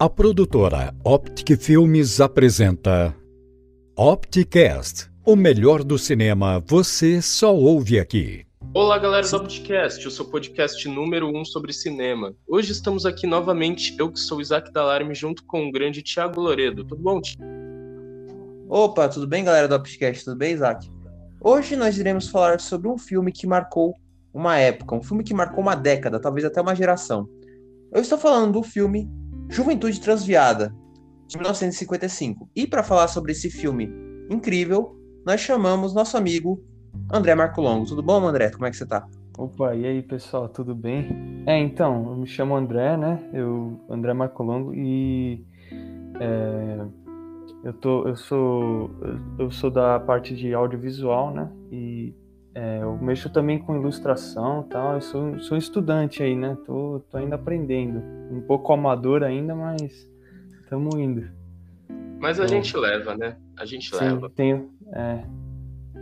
A produtora Optic Filmes apresenta Opticast, o melhor do cinema você só ouve aqui. Olá, galera do Opticast, o seu podcast número 1 um sobre cinema. Hoje estamos aqui novamente, eu que sou Isaac Dalarme, junto com o grande Thiago Loredo. Tudo bom, Thiago? Opa, tudo bem, galera do Opticast? Tudo bem, Isaac? Hoje nós iremos falar sobre um filme que marcou uma época, um filme que marcou uma década, talvez até uma geração. Eu estou falando do filme Juventude Transviada, de 1955. E para falar sobre esse filme incrível, nós chamamos nosso amigo André Marco Longo. Tudo bom, André? Como é que você tá? Opa, e aí, pessoal, tudo bem? É, então, eu me chamo André, né? Eu, André Marco Longo, e é, eu, tô, eu, sou, eu sou da parte de audiovisual, né? E é, eu mexo também com ilustração tal. Eu sou, sou estudante aí, né? Tô, tô ainda aprendendo. Um pouco amador ainda, mas estamos indo. Mas a então, gente leva, né? A gente sim, leva. Tenho, é,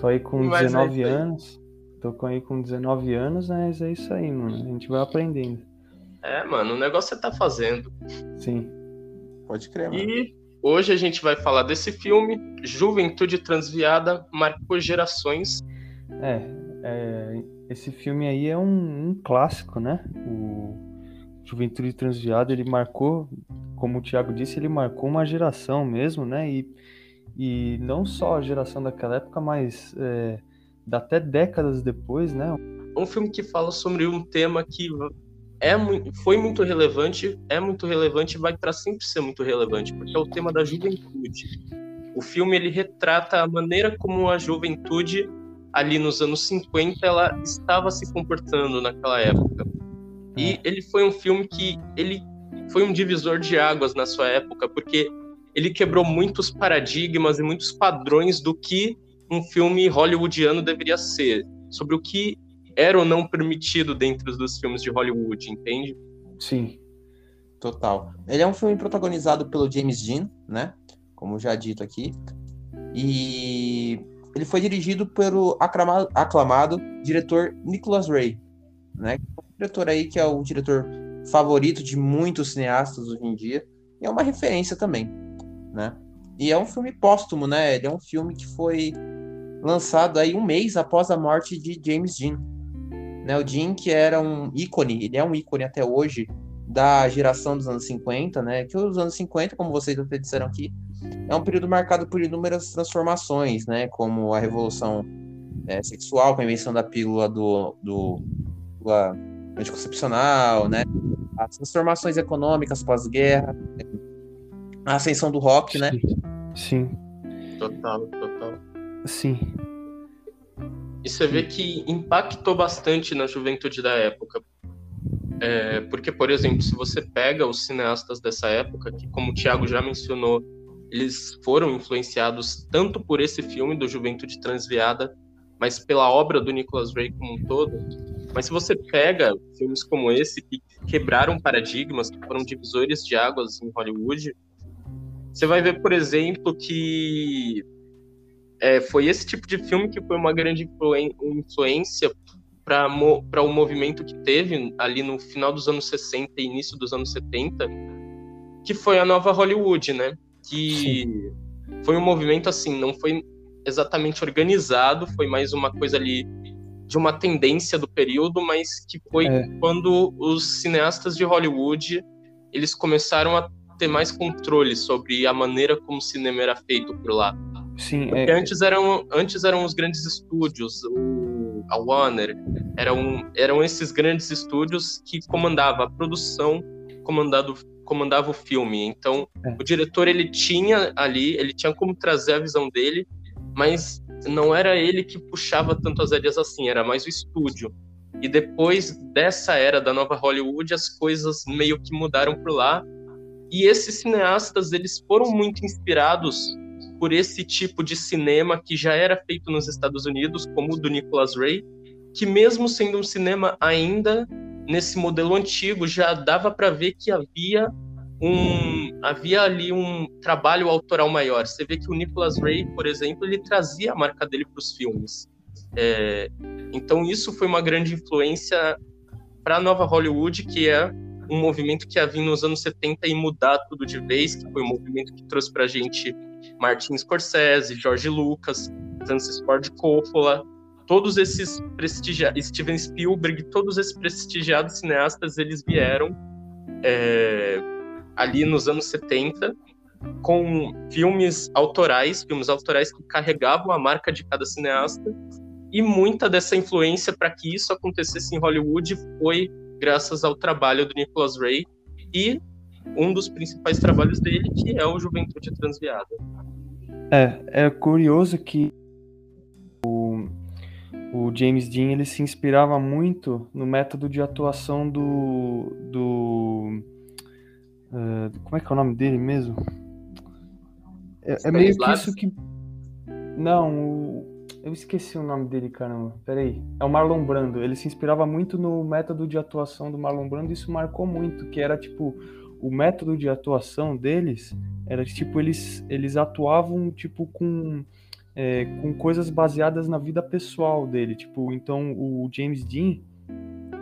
tô aí com mas 19 é anos. Tô com aí com 19 anos, mas é isso aí, mano. A gente vai aprendendo. É, mano, o negócio você tá fazendo. Sim. Pode crer, mano. E hoje a gente vai falar desse filme, Juventude Transviada, marcou gerações é, é, esse filme aí é um, um, clássico, né? O Juventude Transviada, ele marcou, como o Thiago disse, ele marcou uma geração mesmo, né? E, e não só a geração daquela época, mas é, até décadas depois, né? Um filme que fala sobre um tema que é, foi muito relevante, é muito relevante e vai para sempre ser muito relevante, porque é o tema da juventude. O filme ele retrata a maneira como a juventude ali nos anos 50 ela estava se comportando naquela época. E é. ele foi um filme que ele foi um divisor de águas na sua época, porque ele quebrou muitos paradigmas e muitos padrões do que um filme hollywoodiano deveria ser, sobre o que era ou não permitido dentro dos filmes de Hollywood, entende? Sim, total. Ele é um filme protagonizado pelo James Dean, né? Como já dito aqui. E ele foi dirigido pelo aclamado, aclamado diretor Nicholas Ray, né? Um diretor aí que é o diretor favorito de muitos cineastas hoje em dia e é uma referência também, né? E é um filme póstumo, né? Ele é um filme que foi lançado aí um mês após a morte de James Dean. Né? O Dean que era um ícone, ele é um ícone até hoje da geração dos anos 50, né? Que os anos 50, como vocês até disseram aqui, é um período marcado por inúmeras transformações, né, como a revolução é, sexual, com a invenção da pílula do, do, do anticoncepcional, né, as transformações econômicas pós-guerra, a ascensão do rock, né? Sim. Total, total. Sim. E você vê que impactou bastante na juventude da época. É, porque, por exemplo, se você pega os cineastas dessa época, que como o Thiago já mencionou, eles foram influenciados tanto por esse filme do Juventude Transviada, mas pela obra do Nicholas Ray como um todo. Mas se você pega filmes como esse que quebraram paradigmas, que foram divisores de águas em Hollywood, você vai ver, por exemplo, que é, foi esse tipo de filme que foi uma grande influência para o movimento que teve ali no final dos anos 60 e início dos anos 70, que foi a nova Hollywood, né? Que Sim. foi um movimento assim, não foi exatamente organizado, foi mais uma coisa ali de uma tendência do período, mas que foi é. quando os cineastas de Hollywood eles começaram a ter mais controle sobre a maneira como o cinema era feito por lá. Sim, Porque é... antes eram antes eram os grandes estúdios, o, a Warner, eram eram esses grandes estúdios que comandava a produção, comandado comandava o filme. Então, é. o diretor ele tinha ali, ele tinha como trazer a visão dele, mas não era ele que puxava tanto as rédeas assim, era mais o estúdio. E depois dessa era da nova Hollywood, as coisas meio que mudaram por lá. E esses cineastas, eles foram muito inspirados por esse tipo de cinema que já era feito nos Estados Unidos, como o do Nicholas Ray, que mesmo sendo um cinema ainda nesse modelo antigo já dava para ver que havia um havia ali um trabalho autoral maior. Você vê que o Nicholas Ray, por exemplo, ele trazia a marca dele para os filmes. É, então isso foi uma grande influência para a nova Hollywood, que é um movimento que ia vir nos anos 70 e mudar tudo de vez, que foi um movimento que trouxe pra gente Martin Scorsese, George Lucas, Francis Ford Coppola, todos esses prestigiados, Steven Spielberg, todos esses prestigiados cineastas, eles vieram é, ali nos anos 70 com filmes autorais, filmes autorais que carregavam a marca de cada cineasta, e muita dessa influência para que isso acontecesse em Hollywood foi graças ao trabalho do Nicholas Ray e um dos principais trabalhos dele, que é o Juventude Transviada. É, é curioso que o James Dean ele se inspirava muito no método de atuação do. do uh, como é que é o nome dele mesmo? É, é meio que isso que. Não, o... eu esqueci o nome dele, caramba. Peraí. É o Marlon Brando. Ele se inspirava muito no método de atuação do Marlon Brando e isso marcou muito, que era tipo. O método de atuação deles era tipo, eles, eles atuavam tipo com. É, com coisas baseadas na vida pessoal dele. Tipo, então o James Dean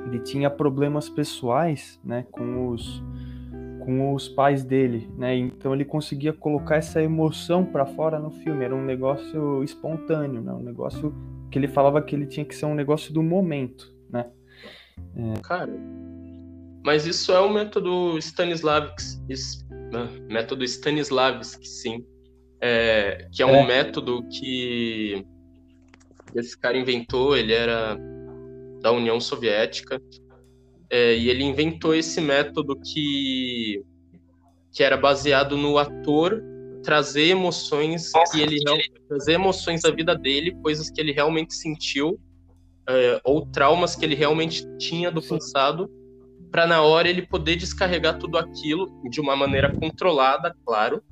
ele tinha problemas pessoais, né, com os com os pais dele, né? Então ele conseguia colocar essa emoção para fora no filme. Era um negócio espontâneo, né? Um negócio que ele falava que ele tinha que ser um negócio do momento, né? É... Cara, mas isso é o método Stanislavski, né? método Stanislavski, sim, é, que é um é. método que esse cara inventou. Ele era da União Soviética é, e ele inventou esse método que, que era baseado no ator trazer emoções que ele trazer emoções da vida dele, coisas que ele realmente sentiu é, ou traumas que ele realmente tinha do passado, para na hora ele poder descarregar tudo aquilo de uma maneira controlada, claro,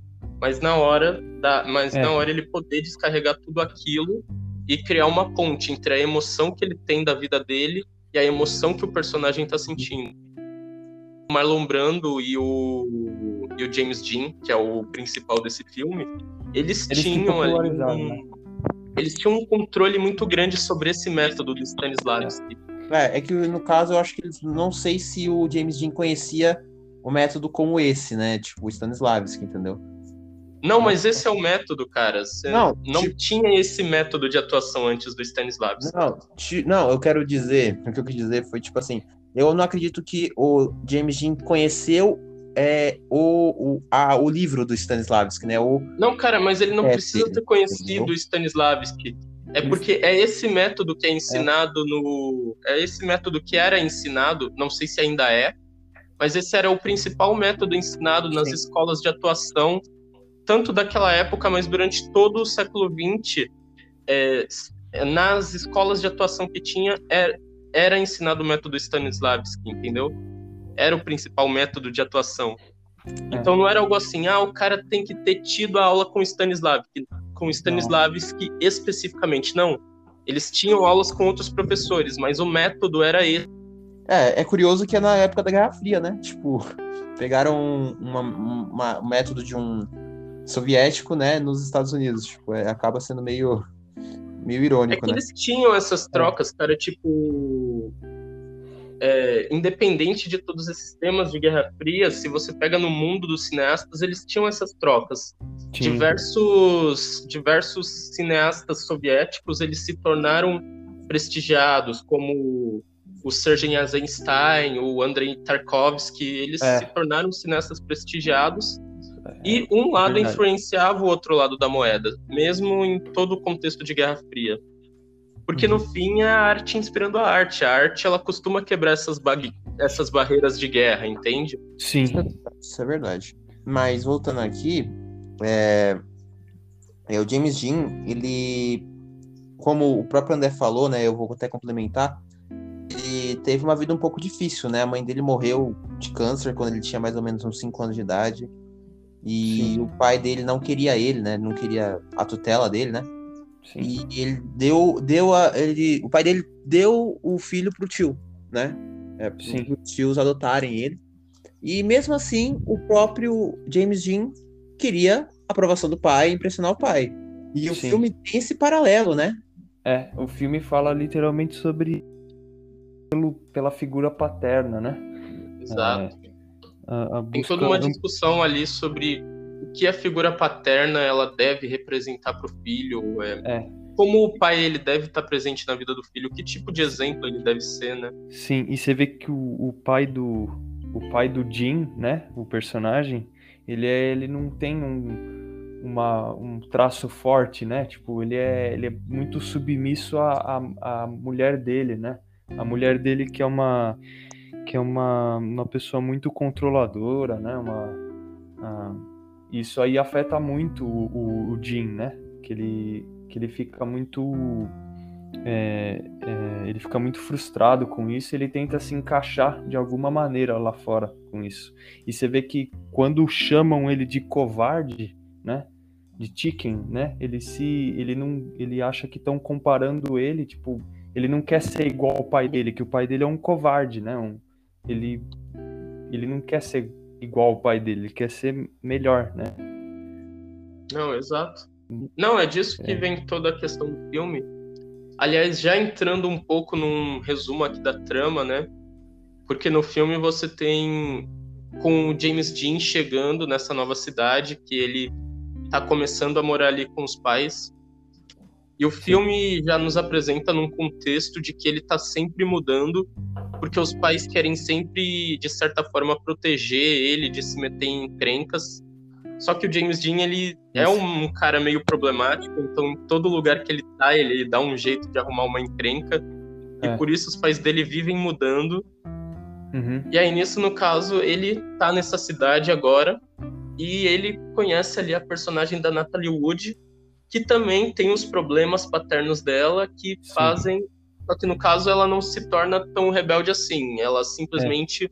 mas na hora da, mas é. na hora ele poder descarregar tudo aquilo e criar uma ponte entre a emoção que ele tem da vida dele e a emoção que o personagem está sentindo. O Marlon Brando e o, e o James Dean, que é o principal desse filme, eles, eles tinham ali um, né? eles tinham um controle muito grande sobre esse método do Stanislavski. É, é que no caso eu acho que eles não sei se o James Dean conhecia o método como esse, né? Tipo o Stanislavski, entendeu? Não, mas esse é o método, cara. Você não, não tipo... tinha esse método de atuação antes do Stanislavski. Não, não, eu quero dizer, o que eu quis dizer foi tipo assim, eu não acredito que o James Dean conheceu é, o, o, a, o livro do Stanislavski, né? O, não, cara, mas ele não é, precisa ter conhecido o Stanislavski. É porque é esse método que é ensinado é. no. É esse método que era ensinado, não sei se ainda é, mas esse era o principal método ensinado nas Sim. escolas de atuação tanto daquela época, mas durante todo o século XX, é, nas escolas de atuação que tinha, era, é, era ensinado o método Stanislavski, entendeu? Era o principal método de atuação. É. Então não era algo assim, ah, o cara tem que ter tido a aula com Stanislavski, com Stanislavski especificamente. Não. Eles tinham aulas com outros professores, mas o método era esse. É, é curioso que é na época da Guerra Fria, né? Tipo, pegaram uma, uma, um método de um soviético, né, nos Estados Unidos. Tipo, é, acaba sendo meio, meio irônico, é que né? eles tinham essas trocas, é. cara, tipo... É, independente de todos esses temas de Guerra Fria, se você pega no mundo dos cineastas, eles tinham essas trocas. Diversos, diversos cineastas soviéticos, eles se tornaram prestigiados, como o Sergei Eisenstein, o Andrei Tarkovsky, eles é. se tornaram cineastas prestigiados e um lado Verdade. influenciava o outro lado da moeda, mesmo em todo o contexto de Guerra Fria. Porque uhum. no fim é a arte inspirando a arte. A arte ela costuma quebrar essas, essas barreiras de guerra, entende? Sim. Isso é verdade. Mas voltando aqui, é... É, o James Dean, ele, como o próprio André falou, né? Eu vou até complementar. Ele teve uma vida um pouco difícil, né? A mãe dele morreu de câncer quando ele tinha mais ou menos uns 5 anos de idade. E Sim. o pai dele não queria ele, né? Não queria a tutela dele, né? Sim. E ele deu, deu a, ele, o pai dele deu o filho pro tio, né? É, para os tios adotarem ele. E mesmo assim, o próprio James Dean queria a aprovação do pai, impressionar o pai. E o Sim. filme tem esse paralelo, né? É, o filme fala literalmente sobre pelo, pela figura paterna, né? Exato. É, A, a Tem toda uma discussão ali sobre o que a figura paterna ela deve representar para o filho. É, É. Como o pai ele deve estar presente na vida do filho, que tipo de exemplo ele deve ser, né? Sim, e você vê que o, o pai do o pai do Jim, né, o personagem, ele é ele não tem um, uma, um traço forte, né? Tipo, ele é ele é muito submisso à, à, à mulher dele, né? A mulher dele que é uma que é uma, uma pessoa muito controladora, né? Uma, isso aí afeta muito o, o, o né? Que ele que ele fica muito é, é, ele fica muito frustrado com isso, ele tenta se encaixar de alguma maneira lá fora com isso. E você vê que quando chamam ele de covarde, né, de chicken, né, ele se, ele não, ele acha que estão comparando ele, tipo, ele não quer ser igual ao pai dele, que o pai dele é um covarde, né, um, ele, ele não quer ser igual ao pai dele, ele quer ser melhor, né. Não, exato. Não, é disso que É. vem toda a questão do filme. Aliás, já entrando um pouco num resumo aqui da trama, né? Porque no filme você tem com o James Dean chegando nessa nova cidade, que ele tá começando a morar ali com os pais. E o filme já nos apresenta num contexto de que ele tá sempre mudando, porque os pais querem sempre, de certa forma, proteger ele de se meter em encrencas. Só que o James Dean, ele é um cara meio problemático, então em todo lugar que ele tá, ele dá um jeito de arrumar uma encrenca. É. E por isso os pais dele vivem mudando. Uhum. E aí, nisso, no caso, ele tá nessa cidade agora e ele conhece ali a personagem da Natalie Wood, que também tem os problemas paternos dela que Sim. fazem. Só que no caso ela não se torna tão rebelde assim. Ela simplesmente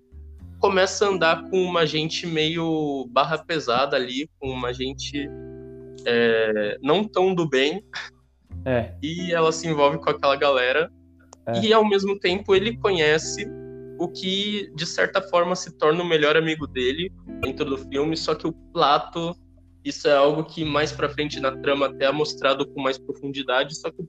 começa a andar com uma gente meio barra pesada ali, com uma gente é, não tão do bem, É, e ela se envolve com aquela galera. É. E ao mesmo tempo ele conhece o que de certa forma se torna o melhor amigo dele dentro do filme, só que o Plato, isso é algo que mais pra frente na trama até é mostrado com mais profundidade, só que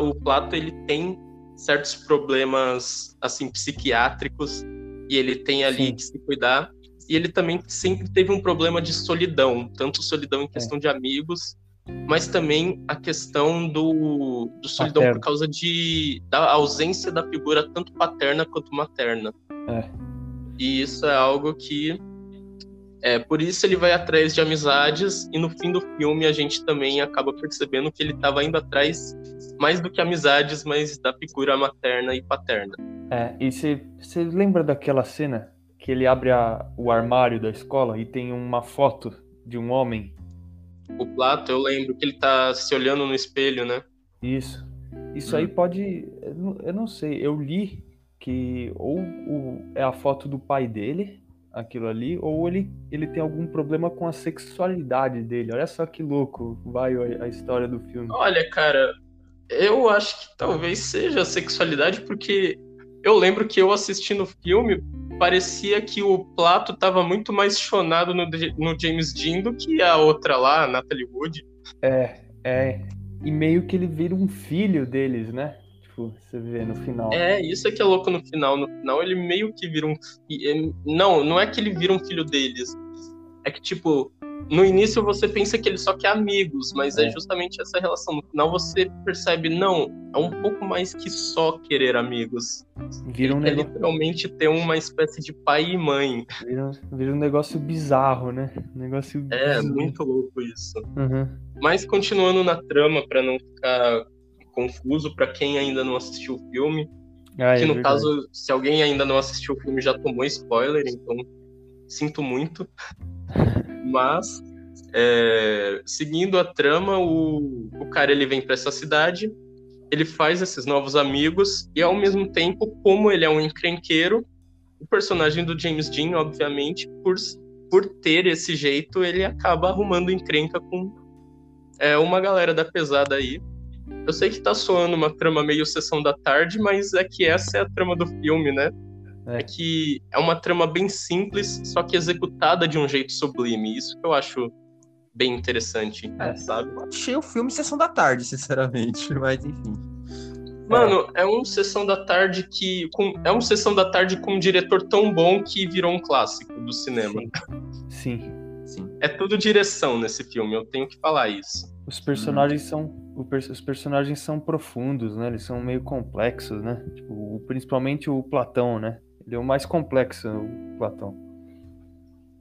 o, Plato ele tem certos problemas assim psiquiátricos e ele tem ali Sim. que se cuidar. E ele também sempre teve um problema de solidão, tanto solidão É. em questão de amigos, mas também a questão do, do solidão Paterno. por causa de, da ausência da figura tanto paterna quanto materna. É. E isso é algo que. É, por isso ele vai atrás de amizades, e no fim do filme a gente também acaba percebendo que ele estava indo atrás mais do que amizades, mas da figura materna e paterna. É, e você lembra daquela cena que ele abre a- o armário da escola e tem uma foto de um homem? O Plato, eu lembro que ele tá se olhando no espelho, né? Isso. Isso Hum. aí pode. Eu não, eu não sei, eu li que ou o- é a foto do pai dele, aquilo ali, ou ele, ele tem algum problema com a sexualidade dele. Olha só que louco vai a, história do filme. Olha, cara, eu acho que talvez seja a sexualidade, porque eu lembro que eu assistindo o filme, parecia que o Plato tava muito mais chonado no, no James Dean do que a outra lá, a Natalie Wood. É, é. E meio que ele vira um filho deles, né? Tipo, você vê no final. É, isso é que é louco no final. No final ele meio que vira um. é, Não, não é que ele vira um filho deles. É que, tipo, no início você pensa que ele só quer amigos, mas é, É. justamente essa relação. No final você percebe, não, é um pouco mais que só querer amigos. Vira um Ele quer negócio. literalmente ter uma espécie de pai e mãe. Vira, vira um negócio bizarro, né? Um negócio. É, bizarro. muito louco isso. Uhum. Mas continuando na trama, pra não ficar confuso, pra quem ainda não assistiu o filme, Ah, é que no verdade. caso, se alguém ainda não assistiu o filme, já tomou spoiler, então sinto muito. Mas, é, seguindo a trama, o, o cara ele vem para essa cidade, ele faz esses novos amigos, e ao mesmo tempo, como ele é um encrenqueiro, o personagem do James Dean, obviamente, por, por ter esse jeito, ele acaba arrumando encrenca com é, uma galera da pesada aí. Eu sei que tá soando uma trama meio sessão da tarde, mas é que essa é a trama do filme, né? É. É que é uma trama bem simples, só que executada de um jeito sublime. Isso que eu acho bem interessante, É. sabe? Eu achei o filme Sessão da Tarde, sinceramente, mas enfim. Mano, é um sessão da tarde que. Com, é um sessão da tarde com um diretor tão bom que virou um clássico do cinema. Sim. Sim. É tudo direção nesse filme, eu tenho que falar isso. Os personagens são. Os personagens são profundos, né? Eles são meio complexos, né? Tipo, principalmente o Platão, né? Ele é o mais complexo, o Platão.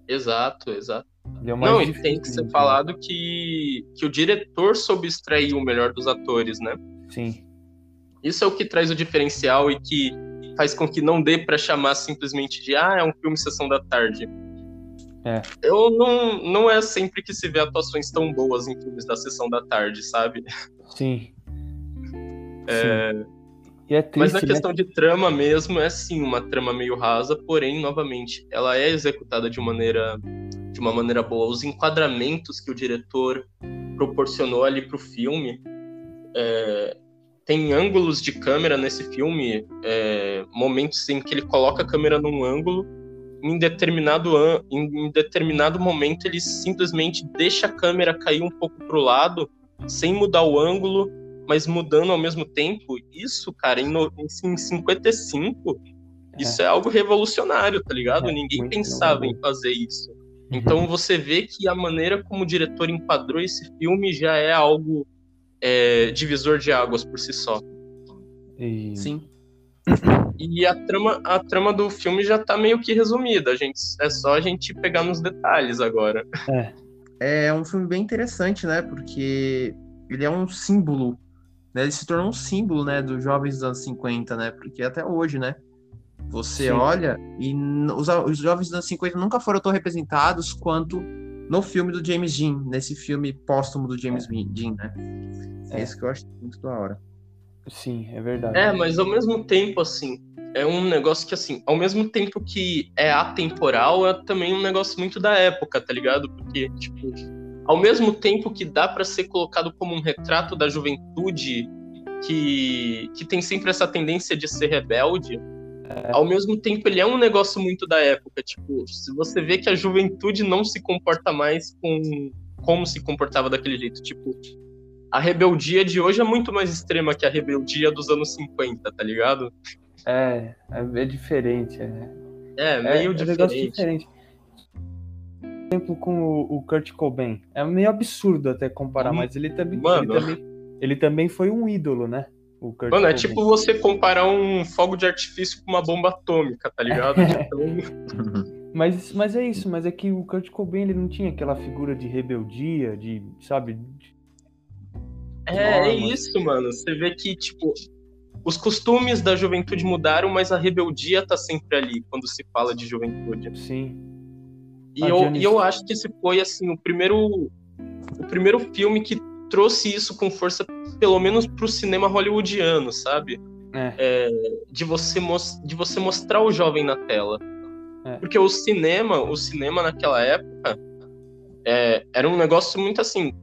Exato, exato. É Não, e tem que ser falado que, que o diretor soube extrair o melhor dos atores, né? Sim. Isso é o que traz o diferencial e que faz com que não dê para chamar simplesmente de ah, é um filme sessão da tarde. É. Eu não, não é sempre que se vê atuações tão boas em filmes da sessão da tarde, sabe? Sim. É... Sim. É triste, Mas na né? questão de trama mesmo, é sim uma trama meio rasa, porém, novamente, ela é executada de maneira de uma maneira boa. Os enquadramentos que o diretor proporcionou ali para o filme, é, tem ângulos de câmera nesse filme, é, momentos em que ele coloca a câmera num ângulo, em determinado, an em determinado momento ele simplesmente deixa a câmera cair um pouco para o lado, sem mudar o ângulo, mas mudando ao mesmo tempo. Isso, cara, em, no, em 55, é. isso é algo revolucionário, tá ligado? É, Ninguém pensava em fazer isso. Então você vê que a maneira como o diretor enquadrou esse filme já é algo é, divisor de águas por si só. E... Sim. E a trama, a trama do filme já tá meio que resumida. A gente, é só a gente pegar nos detalhes agora. É. É um filme bem interessante, né? Porque ele é um símbolo. Né? Ele se tornou um símbolo, né? Dos jovens dos anos 50, né? Porque até hoje, né? Você Sim. olha e os, os jovens dos anos 50 nunca foram tão representados quanto no filme do James Dean, nesse filme póstumo do James Dean, né? É É. isso que eu acho muito da hora. Sim, é verdade. É, mas ao mesmo tempo, assim, é um negócio que, assim, ao mesmo tempo que é atemporal, é também um negócio muito da época, tá ligado? Porque, tipo, ao mesmo tempo que dá pra ser colocado como um retrato da juventude que, que tem sempre essa tendência de ser rebelde, ao mesmo tempo ele é um negócio muito da época. Tipo, se você vê que a juventude não se comporta mais com como se comportava daquele jeito, tipo, a rebeldia de hoje é muito mais extrema que a rebeldia dos anos 50, tá ligado? É, é, é diferente. É, É, é, meio é um negócio diferente. diferente. Por exemplo, com o, o Kurt Cobain. É meio absurdo até comparar, Hum, mas ele também, ele também, ele também foi um ídolo, né? O Kurt Mano, é Cobain. tipo você comparar um fogo de artifício com uma bomba atômica, tá ligado? Então, Mas, mas é isso, mas é que o Kurt Cobain ele não tinha aquela figura de rebeldia, de, sabe? É, é isso, mano. Você vê que, tipo, os costumes da juventude mudaram, mas a rebeldia tá sempre ali quando se fala de juventude. Sim. E Ah, eu, e eu acho que esse foi, assim, o primeiro, o primeiro filme que trouxe isso com força, pelo menos pro cinema hollywoodiano, sabe? É, de você, de você mostrar o jovem na tela. É. Porque o cinema, o cinema naquela época é, era um negócio muito assim.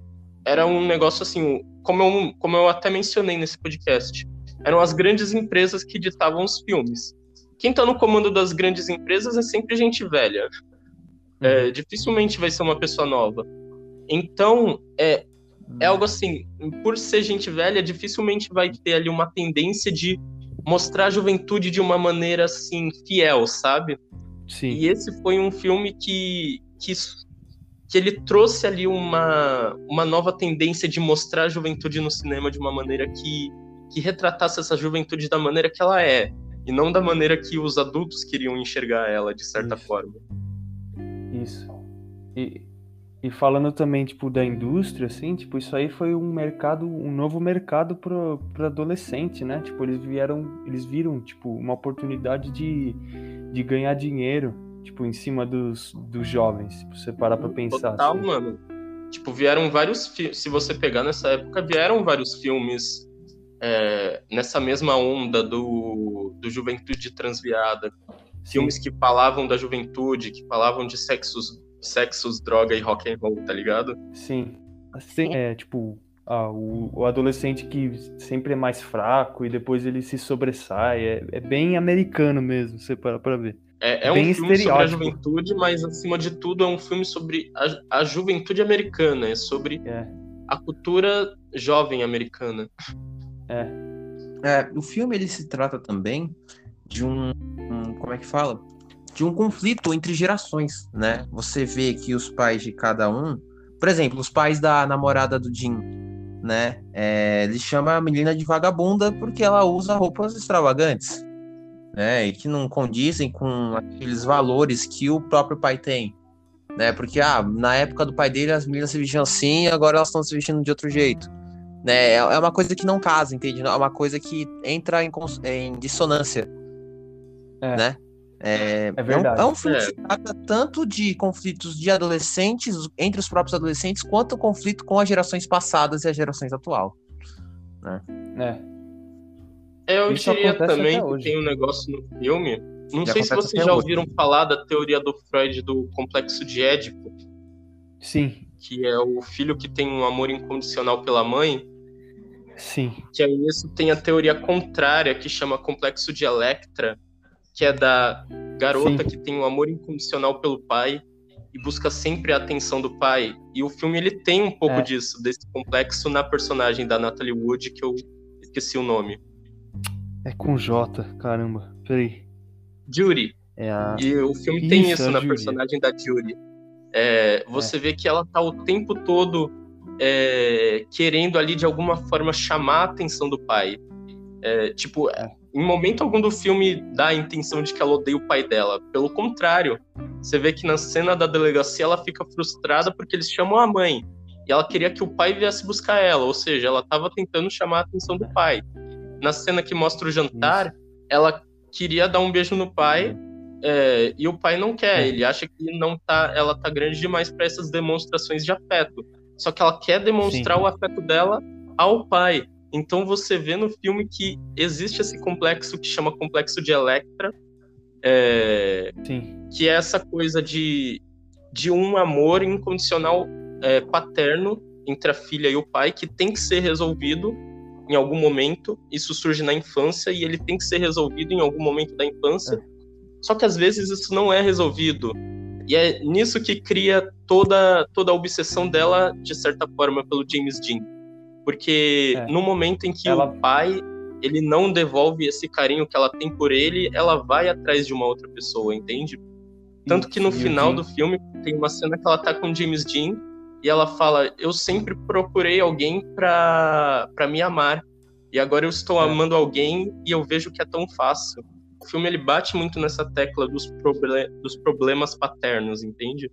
Era um negócio assim, como eu, como eu até mencionei nesse podcast. Eram as grandes empresas que ditavam os filmes. Quem tá no comando das grandes empresas é sempre gente velha. É, dificilmente vai ser uma pessoa nova. Então, é, é algo assim, por ser gente velha, dificilmente vai ter ali uma tendência de mostrar a juventude de uma maneira assim fiel, sabe? sim. E esse foi um filme que que, que ele trouxe ali uma uma nova tendência de mostrar a juventude no cinema de uma maneira que que retratasse essa juventude da maneira que ela é e não da maneira que os adultos queriam enxergar ela de certa Isso. forma. Isso. E, e falando também, tipo, da indústria, assim, tipo, isso aí foi um mercado, um novo mercado pro adolescente, né? Tipo, eles vieram, eles viram, tipo, uma oportunidade de, de ganhar dinheiro, tipo, em cima dos, dos jovens, se você parar pra pensar. Total, assim. mano. Tipo, vieram vários filmes. Se você pegar nessa época, vieram vários filmes é, nessa mesma onda do, do Juventude Transviada. Filmes que falavam da juventude, que falavam de sexos, sexos, droga e rock and roll, tá ligado? Sim. Assim, é, tipo, ah, o, o adolescente que sempre é mais fraco e depois ele se sobressai. É, é bem americano mesmo, você para pra ver. É, é um filme sobre a juventude, mas acima de tudo é um filme sobre a, a juventude americana, é sobre É. a cultura jovem americana. É, o filme ele se trata também de um, um, como é que fala? De um conflito entre gerações, né? Você vê que os pais de cada um, por exemplo, os pais da namorada do Jim, né? É, ele chama a menina de vagabunda porque ela usa roupas extravagantes, né? E que não condizem com aqueles valores que o próprio pai tem, né? Porque ah, na época do pai dele as meninas se vestiam assim, agora elas estão se vestindo de outro jeito. Né? É, é uma coisa que não casa, entende? É uma coisa que entra em, em dissonância. É. Né? É, é verdade. É um, é um filme que trata tanto de conflitos de adolescentes, entre os próprios adolescentes, quanto o conflito com as gerações passadas e as gerações atual. Né? É. Eu Isso diria também que tem um negócio no filme. Não sei se vocês já ouviram falar da teoria do Freud do complexo de Édipo. Sim. Que é o filho que tem um amor incondicional pela mãe Sim. Que aí isso tem a teoria contrária, que chama complexo de Electra, que é da garota Sim. que tem um amor incondicional pelo pai e busca sempre a atenção do pai. E o filme ele tem um pouco é. disso, desse complexo na personagem da Natalie Wood, que eu esqueci o nome. É com J, caramba. Peraí. Judy. É a... E o filme isso, tem isso na Judy. personagem da Judy. É, você é. vê que ela tá o tempo todo é, querendo ali de alguma forma chamar a atenção do pai. É, tipo, é. em momento algum do filme dá a intenção de que ela odeia o pai dela. Pelo contrário, você vê que na cena da delegacia ela fica frustrada porque eles chamam a mãe. E ela queria que o pai viesse buscar ela, ou seja, ela estava tentando chamar a atenção do pai. Na cena que mostra o jantar, Isso. ela queria dar um beijo no pai é, e o pai não quer. É. Ele acha que não tá, ela tá grande demais para essas demonstrações de afeto só que ela quer demonstrar Sim. o afeto dela ao pai. Então você vê no filme que existe esse complexo que chama complexo de Electra, é, que é essa coisa de, de um amor incondicional é, paterno entre a filha e o pai que tem que ser resolvido em algum momento. Isso surge na infância e ele tem que ser resolvido em algum momento da infância. É. Só que às vezes isso não é resolvido. E é nisso que cria toda, toda a obsessão dela, de certa forma, pelo James Dean. Porque é. no momento em que ela... o pai ele não devolve esse carinho que ela tem por ele, ela vai atrás de uma outra pessoa, entende? Tanto que no final do filme tem uma cena que ela tá com James Dean e ela fala: Eu sempre procurei alguém pra me amar. E agora eu estou é. amando alguém e eu vejo que é tão fácil o filme ele bate muito nessa tecla dos, proble dos problemas paternos, entende?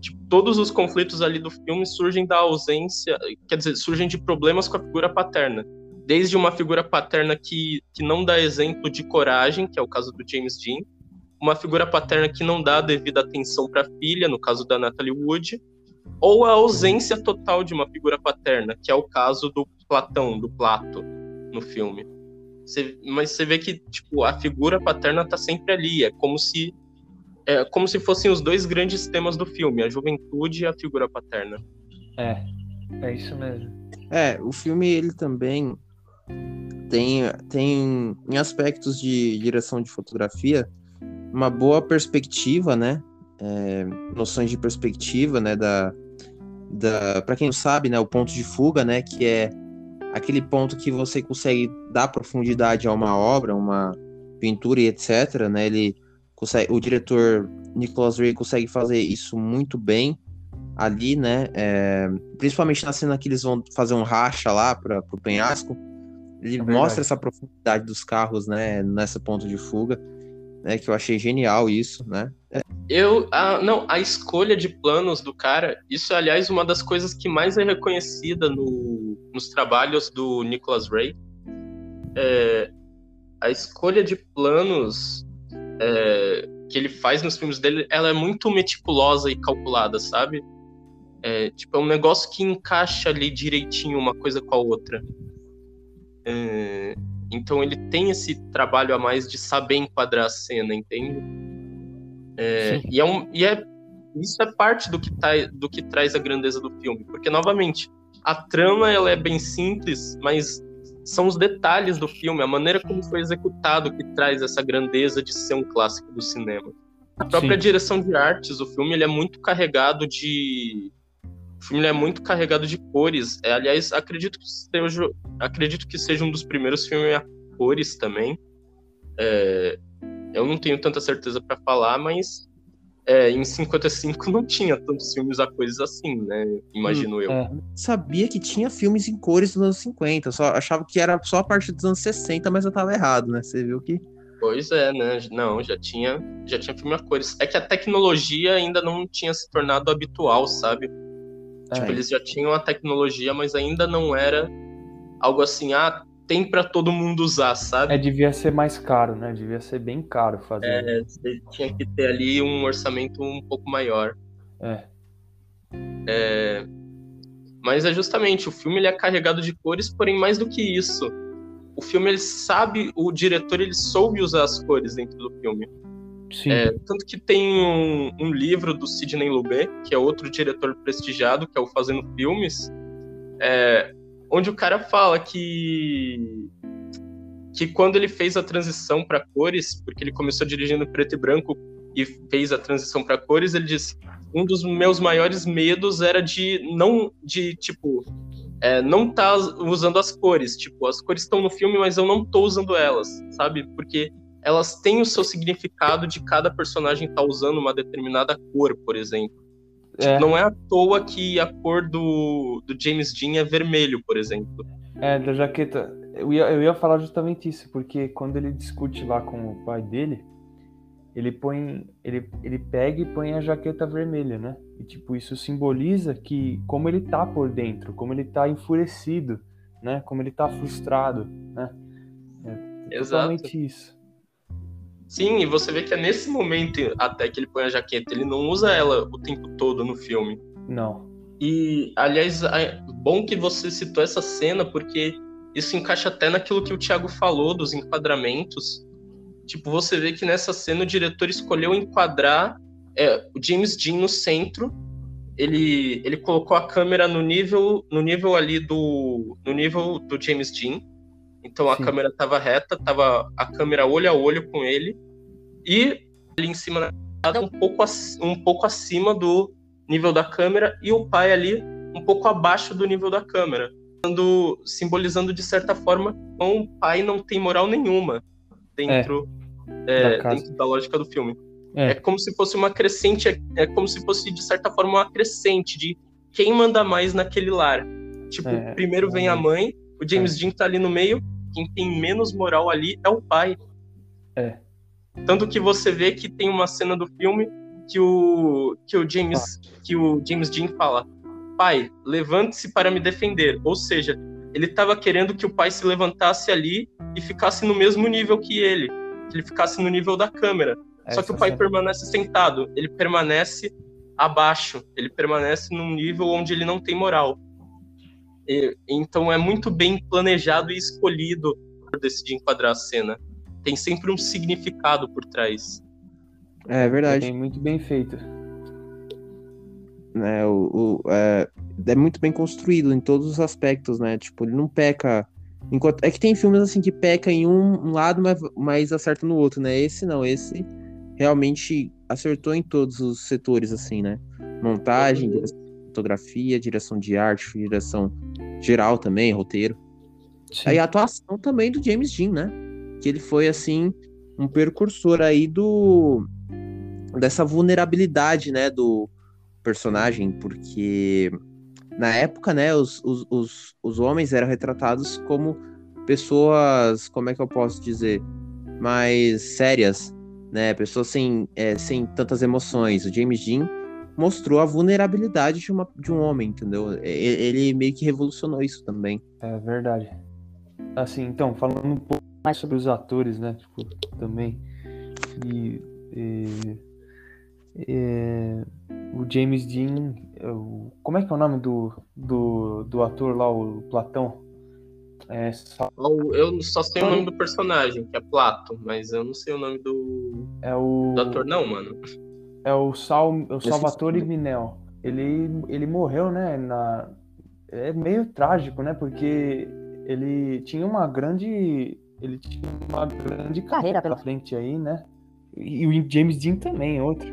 Tipo, todos os conflitos ali do filme surgem da ausência, quer dizer, surgem de problemas com a figura paterna. Desde uma figura paterna que, que não dá exemplo de coragem, que é o caso do James Dean, uma figura paterna que não dá a devida atenção para a filha, no caso da Natalie Wood, ou a ausência total de uma figura paterna, que é o caso do Platão, do Plato, no filme. Você, mas você vê que tipo a figura paterna tá sempre ali, é como se é como se fossem os dois grandes temas do filme, a juventude e a figura paterna. É, é isso mesmo. É, o filme ele também tem tem em aspectos de direção de fotografia uma boa perspectiva, né? É, noções de perspectiva, né? Da, da para quem não sabe, né? O ponto de fuga, né? Que é aquele ponto que você consegue dar profundidade a uma obra, uma pintura e etc, né? Ele consegue, o diretor Nicholas Ray consegue fazer isso muito bem ali, né? É, principalmente na cena que eles vão fazer um racha lá para o penhasco, ele é mostra essa profundidade dos carros, né? Nessa ponto de fuga, né? Que eu achei genial isso, né? Eu, a, não, a escolha de planos do cara, isso é, aliás, uma das coisas que mais é reconhecida no, nos trabalhos do Nicholas Ray. É, a escolha de planos é, que ele faz nos filmes dele, ela é muito meticulosa e calculada, sabe? É, tipo, é um negócio que encaixa ali direitinho uma coisa com a outra. É, então ele tem esse trabalho a mais de saber enquadrar a cena, entende? É, e, é um, e é, isso é parte do que, tá, do que traz a grandeza do filme, porque, novamente, a trama ela é bem simples, mas são os detalhes do filme, a maneira como foi executado que traz essa grandeza de ser um clássico do cinema. A própria Sim. direção de artes, o filme ele é muito carregado de o filme é muito carregado de cores. É, aliás, acredito que seja acredito que seja um dos primeiros filme, cores também. É, eu não tenho tanta certeza para falar, mas é, em 55 não tinha tantos filmes a cores assim, né? Imagino hum, eu. É. Sabia que tinha filmes em cores nos anos 50, só achava que era só a partir dos anos 60, mas eu tava errado, né? Você viu que. Pois é, né? Não, já tinha, já tinha filme a cores. É que a tecnologia ainda não tinha se tornado habitual, sabe? É. Tipo, eles já tinham a tecnologia, mas ainda não era algo assim, ah, tem para todo mundo usar, sabe? É, devia ser mais caro, né? Devia ser bem caro fazer. É, você tinha que ter ali um orçamento um pouco maior. É. é. Mas é justamente, o filme ele é carregado de cores, porém mais do que isso. O filme ele sabe, o diretor ele soube usar as cores dentro do filme. É, tanto que tem um, um, livro do Sidney Lumet, que é outro diretor prestigiado, que é o Fazendo Filmes, é, onde o cara fala que que quando ele fez a transição para cores, porque ele começou dirigindo preto e branco e fez a transição para cores, ele disse: um dos meus maiores medos era de não de tipo é, não tá usando as cores, tipo as cores estão no filme, mas eu não tô usando elas, sabe? Porque elas têm o seu significado de cada personagem tá usando uma determinada cor, por exemplo. É. Não é à toa que a cor do, do James Dean é vermelho, por exemplo. É, da jaqueta. Eu ia, eu ia falar justamente isso, porque quando ele discute lá com o pai dele, ele põe. Ele, ele pega e põe a jaqueta vermelha, né? E tipo, isso simboliza que como ele tá por dentro, como ele tá enfurecido, né? Como ele tá frustrado, né? É totalmente isso. Sim, e você vê que é nesse momento até que ele põe a jaqueta, ele não usa ela o tempo todo no filme. Não. E, aliás, é bom que você citou essa cena, porque isso encaixa até naquilo que o Thiago falou dos enquadramentos. Tipo, você vê que nessa cena o diretor escolheu enquadrar é, o James Dean no centro. Ele, ele colocou a câmera no nível no nível ali do no nível do James Dean então a Sim. câmera estava reta, tava a câmera olho a olho com ele e ali em cima um pouco um pouco acima do nível da câmera e o pai ali um pouco abaixo do nível da câmera, simbolizando de certa forma que o pai não tem moral nenhuma dentro, é, é, da, dentro da lógica do filme. É. é. como se fosse uma crescente, é, é como se fosse de certa forma uma crescente de quem manda mais naquele lar. Tipo, é, primeiro vem a mãe, o James é. Dean tá ali no meio, quem tem menos moral ali é o pai. É. Tanto que você vê que tem uma cena do filme que o que o James ah. que o James Dean fala: "Pai, levante-se para me defender". Ou seja, ele estava querendo que o pai se levantasse ali e ficasse no mesmo nível que ele, que ele ficasse no nível da câmera. É, Só que o pai permanece sentado, ele permanece abaixo, ele permanece num nível onde ele não tem moral. Então é muito bem planejado e escolhido por decidir enquadrar a cena. Tem sempre um significado por trás. É verdade. É muito bem feito. É, o, o é, é, muito bem construído em todos os aspectos, né? Tipo, ele não peca. Enquanto, é que tem filmes assim que peca em um, lado, mas, mas acerta no outro, né? Esse não, esse realmente acertou em todos os setores, assim, né? Montagem, fotografia, direção de arte, direção geral também, roteiro. Sim. Aí a atuação também do James Dean, né? Que ele foi, assim, um precursor aí do... dessa vulnerabilidade, né, do personagem, porque na época, né, os, os, os, os homens eram retratados como pessoas, como é que eu posso dizer, mais sérias, né, pessoas sem, é, sem tantas emoções. O James Dean mostrou a vulnerabilidade de, uma, de um homem, entendeu? Ele meio que revolucionou isso também. É verdade. Assim, então, falando um pouco mais sobre os atores, né? Tipo, também. E, e, e, o James Dean. O, como é que é o nome do, do, do ator lá, o Platão? É, só... Eu só sei o nome do personagem, que é Plato, mas eu não sei o nome do, é o... do ator, não, mano. É o, Sal, o Salvatore Minel. Ele, ele morreu, né? Na... É meio trágico, né? Porque ele tinha uma grande. Ele tinha uma grande carreira pela frente aí, né? E o James Dean também, outro.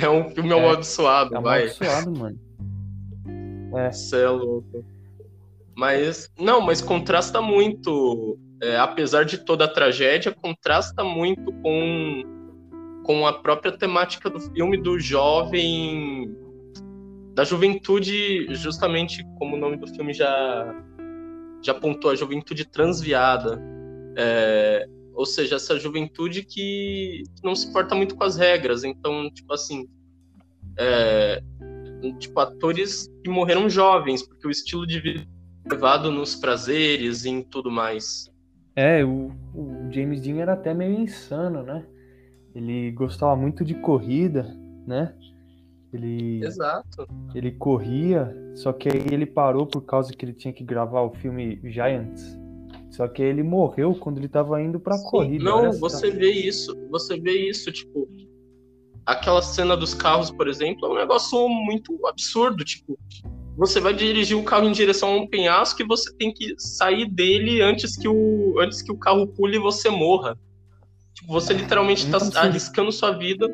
É um filme é, amaldiçoado, é vai. Amaldiçoado, mano. É. Você é louco. Mas, não, mas contrasta muito é, apesar de toda a tragédia, contrasta muito com, com a própria temática do filme do jovem, da juventude, justamente como o nome do filme já, já apontou, a juventude transviada. É, ou seja, essa juventude que, não se importa muito com as regras. Então, tipo assim, é, tipo, atores que morreram jovens, porque o estilo de vida é levado nos prazeres e em tudo mais. É, o, o James Dean era até meio insano, né? Ele gostava muito de corrida, né? Ele, Exato. Ele corria, só que aí ele parou por causa que ele tinha que gravar o filme Giants. Só que ele morreu quando ele tava indo pra Sim, corrida. Não, você vê isso, você vê isso, tipo, aquela cena dos carros, por exemplo, é um negócio muito absurdo. Tipo, você vai dirigir o carro em direção a um penhasco e você tem que sair dele antes que o, antes que o carro pule e você morra. Tipo, você literalmente está arriscando sua vida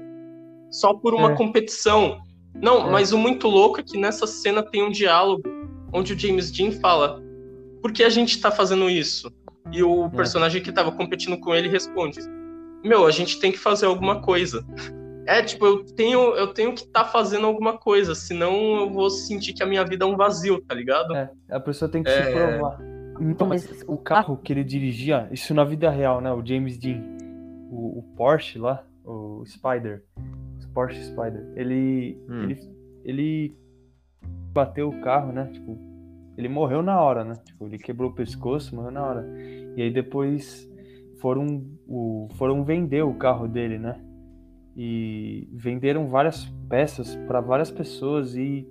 só por uma é. competição. Não, é. mas o muito louco é que nessa cena tem um diálogo onde o James Dean fala: Por que a gente está fazendo isso? E o é. personagem que estava competindo com ele responde: Meu, a gente tem que fazer alguma coisa. É, tipo, eu tenho, eu tenho que estar tá fazendo alguma coisa, senão eu vou sentir que a minha vida é um vazio, tá ligado? É, a pessoa tem que é... se provar. Então, mas o carro que ele dirigia, isso na vida real, né? O James Dean, o, o Porsche lá, o Spider, o Porsche Spider, ele, hum. ele, ele bateu o carro, né? Tipo, ele morreu na hora, né? Tipo, ele quebrou o pescoço, morreu na hora. E aí depois foram, o, foram vender o carro dele, né? e venderam várias peças para várias pessoas e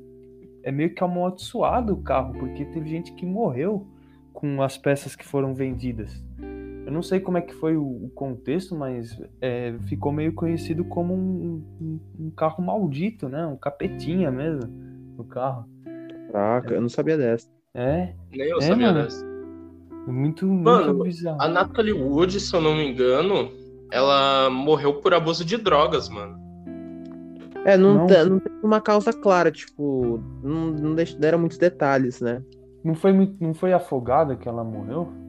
é meio que amaldiçoado o carro, porque teve gente que morreu com as peças que foram vendidas. Eu não sei como é que foi o, contexto, mas é, ficou meio conhecido como um, um, um, carro maldito, né? Um capetinha mesmo, o carro. Caraca, é. eu não sabia dessa. É. Nem eu é, sabia mano. dessa. Muito, mano, muito bizarro. A Natalie Wood, se eu não me engano, ela morreu por abuso de drogas, mano. É, não, não. Tem, não tem uma causa clara, tipo, não, não deram muitos detalhes, né? Não foi, não foi afogada que ela morreu?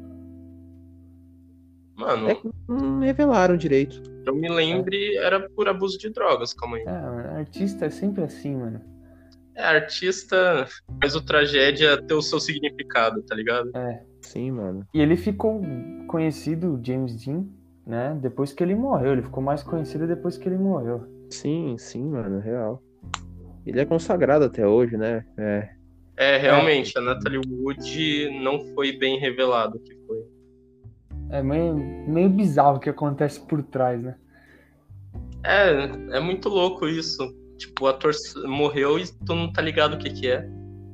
Mano. É que não revelaram direito. Eu me lembre, é. era por abuso de drogas, calma aí. É, artista é sempre assim, mano. É, artista faz o tragédia ter o seu significado, tá ligado? É. Sim, mano. E ele ficou conhecido, James Dean, né? Depois que ele morreu, ele ficou mais conhecido depois que ele morreu. Sim, sim, mano, real. Ele é consagrado até hoje, né? É. É, realmente, é. a Natalie Wood não foi bem revelado o que foi. É meio, meio bizarro o que acontece por trás, né? É, é muito louco isso. Tipo, o ator morreu e tu não tá ligado o que que é.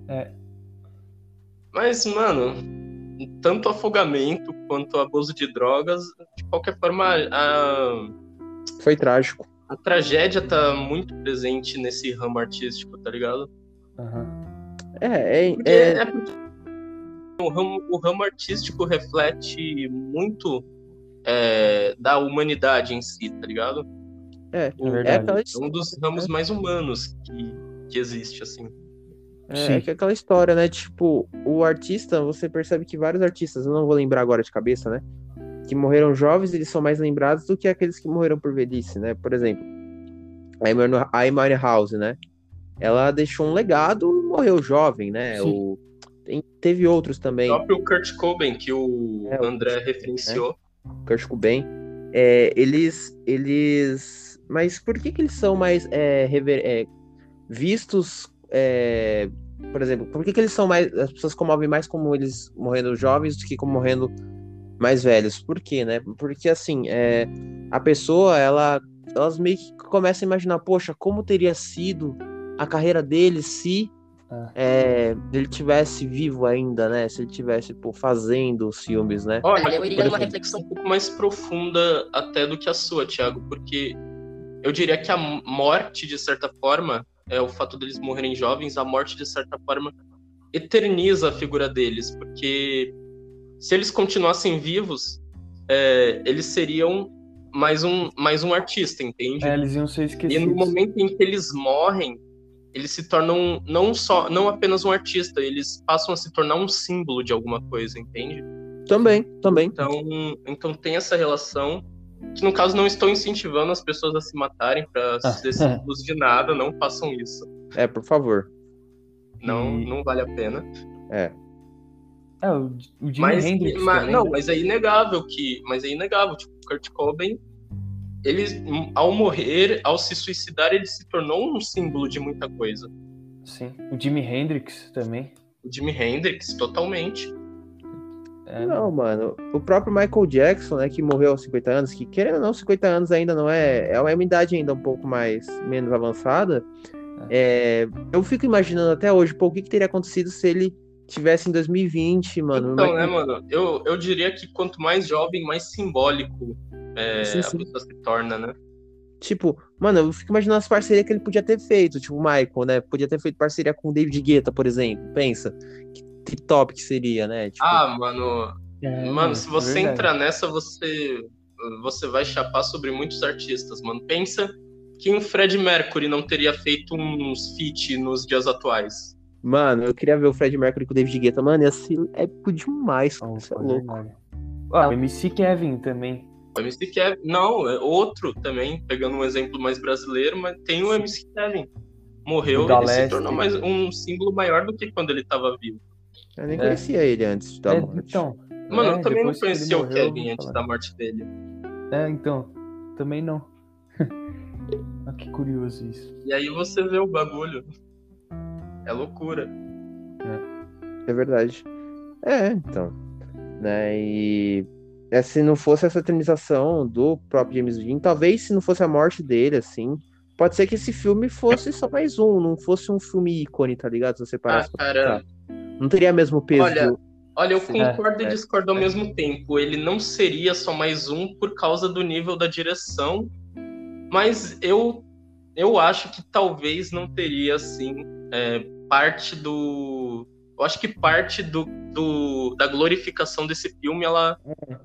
É. Mas, mano, tanto afogamento quanto abuso de drogas, de qualquer forma, a... foi trágico. A tragédia tá muito presente nesse ramo artístico, tá ligado? Uhum. É, é, porque, é... é porque o ramo, o ramo artístico reflete muito é, da humanidade em si, tá ligado? É, o, é, é um dos ramos mais humanos que, que existe, assim. É, é, que aquela história, né? Tipo, o artista, você percebe que vários artistas, eu não vou lembrar agora de cabeça, né? Que morreram jovens, eles são mais lembrados do que aqueles que morreram por velhice, né? Por exemplo, a Amy House, né? Ela deixou um legado morreu jovem, né? O, tem, teve outros também. O próprio Kurt Cobain, que o é, André referenciou. Né? Kurt Cobain. É, eles, eles... Mas por que que eles são mais é, rever... É, vistos é, por exemplo, por que, que eles são mais. As pessoas comovem mais como eles morrendo jovens do que como morrendo mais velhos? Por quê, né? Porque assim, é, a pessoa, ela. Elas meio que começam a imaginar, poxa, como teria sido a carreira dele se é. É, ele tivesse vivo ainda, né? Se ele tivesse pô, fazendo os filmes, né? Olha, eu iria uma reflexão um pouco mais profunda até do que a sua, Thiago, porque eu diria que a morte, de certa forma, é, o fato deles morrerem jovens, a morte, de certa forma, eterniza a figura deles, porque se eles continuassem vivos, é, eles seriam mais um, mais um artista, entende? É, eles iam ser esquecidos. E no momento em que eles morrem, eles se tornam não só, não apenas um artista, eles passam a se tornar um símbolo de alguma coisa, entende? Também, também. Então, então tem essa relação que no caso não estou incentivando as pessoas a se matarem para ser símbolos de nada, não façam isso. É, por favor. Não, E- não vale a pena. É. É, o, o Jimi Mas, Hendrix mas- também, não, né? mas é inegável que, mas é inegável, tipo, Kurt Cobain, ele ao morrer, ao se suicidar, ele se tornou um símbolo de muita coisa. Sim. O Jimi Hendrix também. O Jimi Hendrix, totalmente. É, Não, mano. O próprio Michael Jackson, né, que morreu aos 50 anos, que querendo ou não, 50 anos ainda não é. É uma idade ainda um pouco mais menos avançada. É, eu fico imaginando até hoje, pô, o que, que teria acontecido se ele tivesse em 2020, mano? Então, né, Michael- mano, eu, eu diria que quanto mais jovem, mais simbólico é, Sim, a sim. pessoa se torna, né? Tipo, mano, eu fico imaginando as parcerias que ele podia ter feito, tipo o Michael, né? Podia ter feito parceria com o David Guetta, por exemplo. Pensa. Que, que top que seria, né? Tipo, Ah, mano, é, mano, se é você verdade. entrar nessa, você você vai chapar sobre muitos artistas, mano. Pensa que o Fred Mercury não teria feito uns feat nos dias atuais. Mano, eu queria ver o Fred Mercury com o David Guetta, mano, ia ser épico demais. Oh, é é louco. Ah, o MC Kevin também. O MC Kevin, não, é outro também, pegando um exemplo mais brasileiro, mas tem o MC Kevin. Morreu, O ele se tornou mais um símbolo maior do que quando ele tava vivo. Eu nem É. conhecia ele antes da É, morte. então. Mano, é, eu também não conhecia o morreu, Kevin antes da morte dele. É, então. Também não. ah, que curioso isso. E aí você vê o bagulho. É loucura. É verdade. É, então. Né? E é, se não fosse essa eternização do próprio James Dean, talvez se não fosse a morte dele, assim, pode ser que esse filme fosse só mais um, não fosse um filme ícone, tá ligado? Se você Ah, parasse pra cara. Não teria mesmo peso Olha, do- olha, eu Sim. concordo É, e é, discordo ao é. mesmo tempo. Ele não seria só mais um por causa do nível da direção, mas eu, eu acho que talvez não teria, assim, é, parte do. Eu acho que parte do, do- da glorificação desse filme, ela,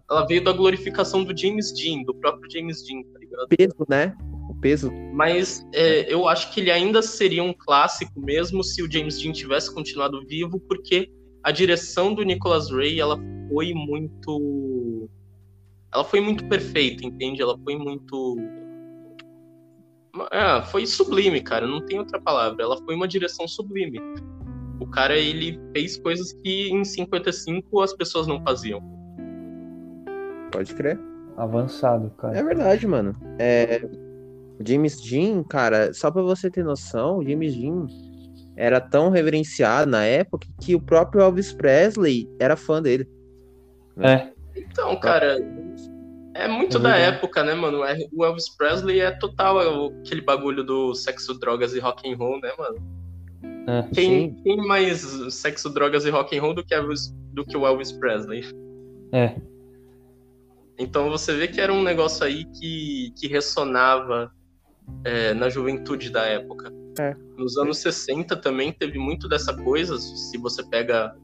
ela veio da glorificação do James Dean, do próprio James Dean, tá ligado? peso, né? O peso. Mas é, eu acho que ele ainda seria um clássico mesmo se o James Dean tivesse continuado vivo, porque a direção do Nicholas Ray ela foi muito, ela foi muito perfeita, entende? Ela foi muito, ah, foi sublime, cara. Não tem outra palavra. Ela foi uma direção sublime. O cara ele fez coisas que em 55 as pessoas não faziam. Pode crer. Avançado, cara. É verdade, mano. É, o James Dean, cara, só pra você ter noção, o James Dean era tão reverenciado na época que o próprio Elvis Presley era fã dele. É, Então, cara, é muito É da época, né, mano? É- O Elvis Presley é total é aquele bagulho do sexo, drogas e rock and roll, né, mano? É. Quem, quem mais sexo, drogas e rock and roll do que, Elvis, do que o Elvis Presley? É. Então você vê que era um negócio aí que, que ressonava é, na juventude da época. É. Nos anos 60 também teve muito dessa coisa. Se você pega,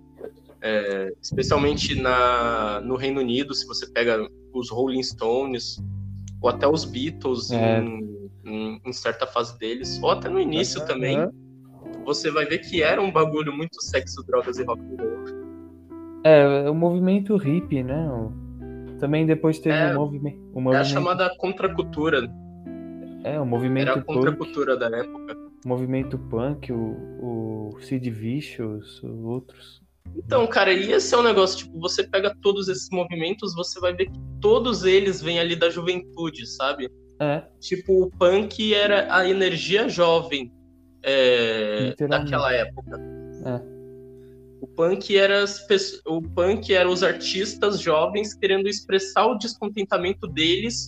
é, especialmente na, no Reino Unido, se você pega os Rolling Stones, ou até os Beatles É. em, em- em certa fase deles, ou até no início também, você vai ver que era um bagulho muito sexo, drogas e rock and roll. É, o movimento hippie, né? Também depois teve É, o, movi o É a movimento. chamada contracultura. É, o movimento Era a contracultura da época. O movimento punk, o, o Sid Vicious, outros. Então, cara, e esse é um negócio, tipo, você pega todos esses movimentos, você vai ver que todos eles vêm ali da juventude, sabe? É, Tipo, o punk era a energia jovem é, daquela época. É. O punk era as o punk era os artistas jovens querendo expressar o descontentamento deles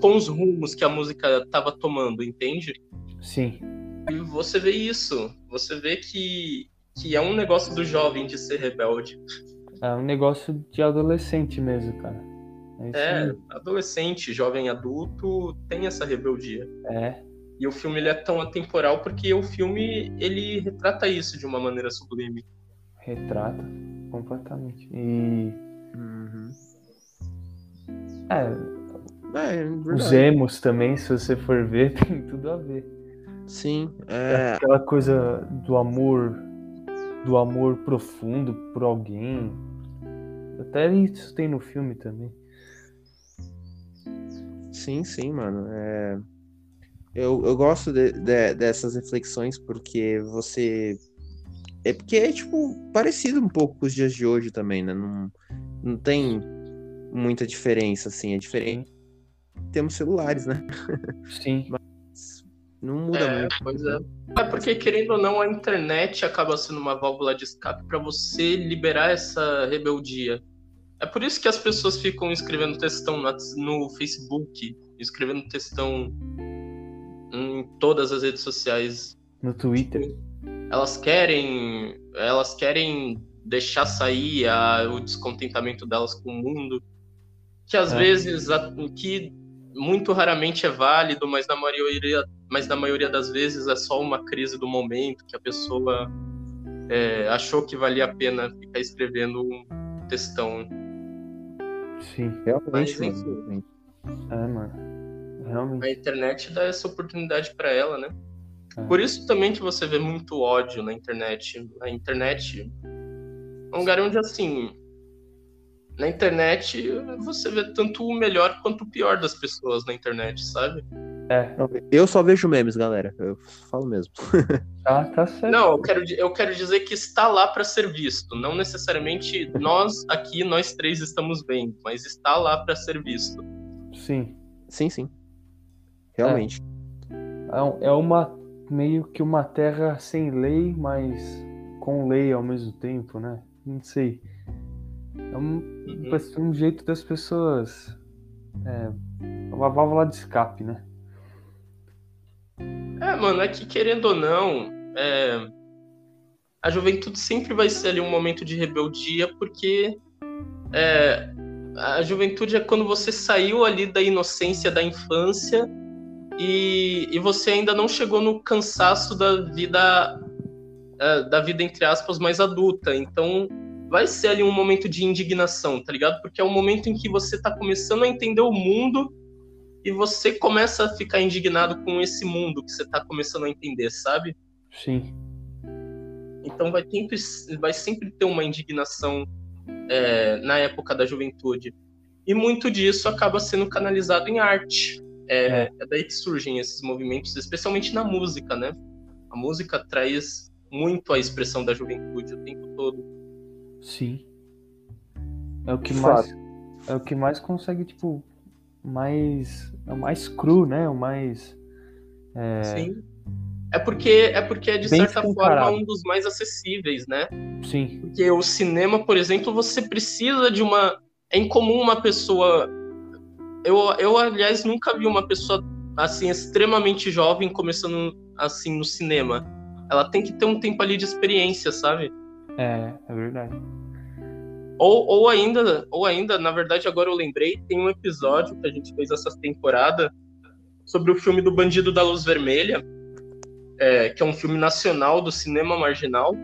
com os rumos que a música estava tomando, entende? sim. E você vê isso, você vê que, que é um negócio do jovem de ser rebelde. É um negócio de adolescente mesmo, cara. É É, adolescente, jovem adulto tem essa rebeldia. É, E o filme ele é tão atemporal porque o filme ele retrata isso de uma maneira sublime. retrata completamente. E. Uhum. É, É, os verdade. emos também, se você for ver, tem tudo a ver. Sim, é, Aquela coisa do amor, do amor profundo por alguém. Até isso tem no filme também. Sim, sim, mano. É... Eu, eu gosto de, de, dessas reflexões porque você. É porque é, tipo, parecido um pouco com os dias de hoje também, né? Não, não tem muita diferença, assim. É diferente. Temos celulares, né? Sim. Mas não muda É, muito. pois é. É porque, querendo ou não, a internet acaba sendo uma válvula de escape para você liberar essa rebeldia. É por isso que as pessoas ficam escrevendo textão no, no Facebook, escrevendo textão em todas as redes sociais. No Twitter. Elas querem, elas querem deixar sair a- o descontentamento delas com o mundo, que às É. vezes, a- que muito raramente é válido, mas na maioria, mas na maioria das vezes é só uma crise do momento que a pessoa é, achou que valia a pena ficar escrevendo um textão. Sim. Realmente, Mas. É, mano. Realmente. A internet dá essa oportunidade para ela, né? É. Por isso também que você vê muito ódio na internet. A internet é um lugar onde, assim, na internet você vê tanto o melhor quanto o pior das pessoas na internet, sabe? É, Eu só vejo memes, galera. Eu falo mesmo. tá, tá certo. Não, eu quero, eu quero dizer que está lá para ser visto. Não necessariamente nós aqui, nós três estamos vendo, mas está lá para ser visto. Sim. Sim, sim. Realmente. É um- É uma meio que uma terra sem lei, mas com lei ao mesmo tempo, né? Não sei. É um, Uhum. um jeito das pessoas. É uma válvula de escape, né? É, mano, é que querendo ou não, é, a juventude sempre vai ser ali um momento de rebeldia, porque é, a juventude é quando você saiu ali da inocência da infância e, e você ainda não chegou no cansaço da vida, é, da vida entre aspas mais adulta. Então vai ser ali um momento de indignação, tá ligado? Porque é o momento em que você tá começando a entender o mundo e você começa a ficar indignado com esse mundo que você tá começando a entender, sabe? Sim. Então vai sempre, vai sempre ter uma indignação é, na época da juventude. E muito disso acaba sendo canalizado em arte. É, É. é daí que surgem esses movimentos, especialmente na música, né? A música traz muito a expressão da juventude o tempo todo. Sim. É o que De mais. É o que mais consegue, tipo, mais. É o mais cru, né? O mais. É, Sim. É porque é porque é de Bem certa forma um dos mais acessíveis, né? sim. Porque o cinema, por exemplo, você precisa de uma. É incomum uma pessoa. Eu, eu, aliás, nunca vi uma pessoa assim, extremamente jovem começando assim no cinema. Ela tem que ter um tempo ali de experiência, sabe? É, é verdade. Ou, ou ainda, ou ainda, na verdade, agora eu lembrei, tem um episódio que a gente fez essa temporada sobre o filme do Bandido da Luz Vermelha, é, que é um filme nacional do cinema marginal.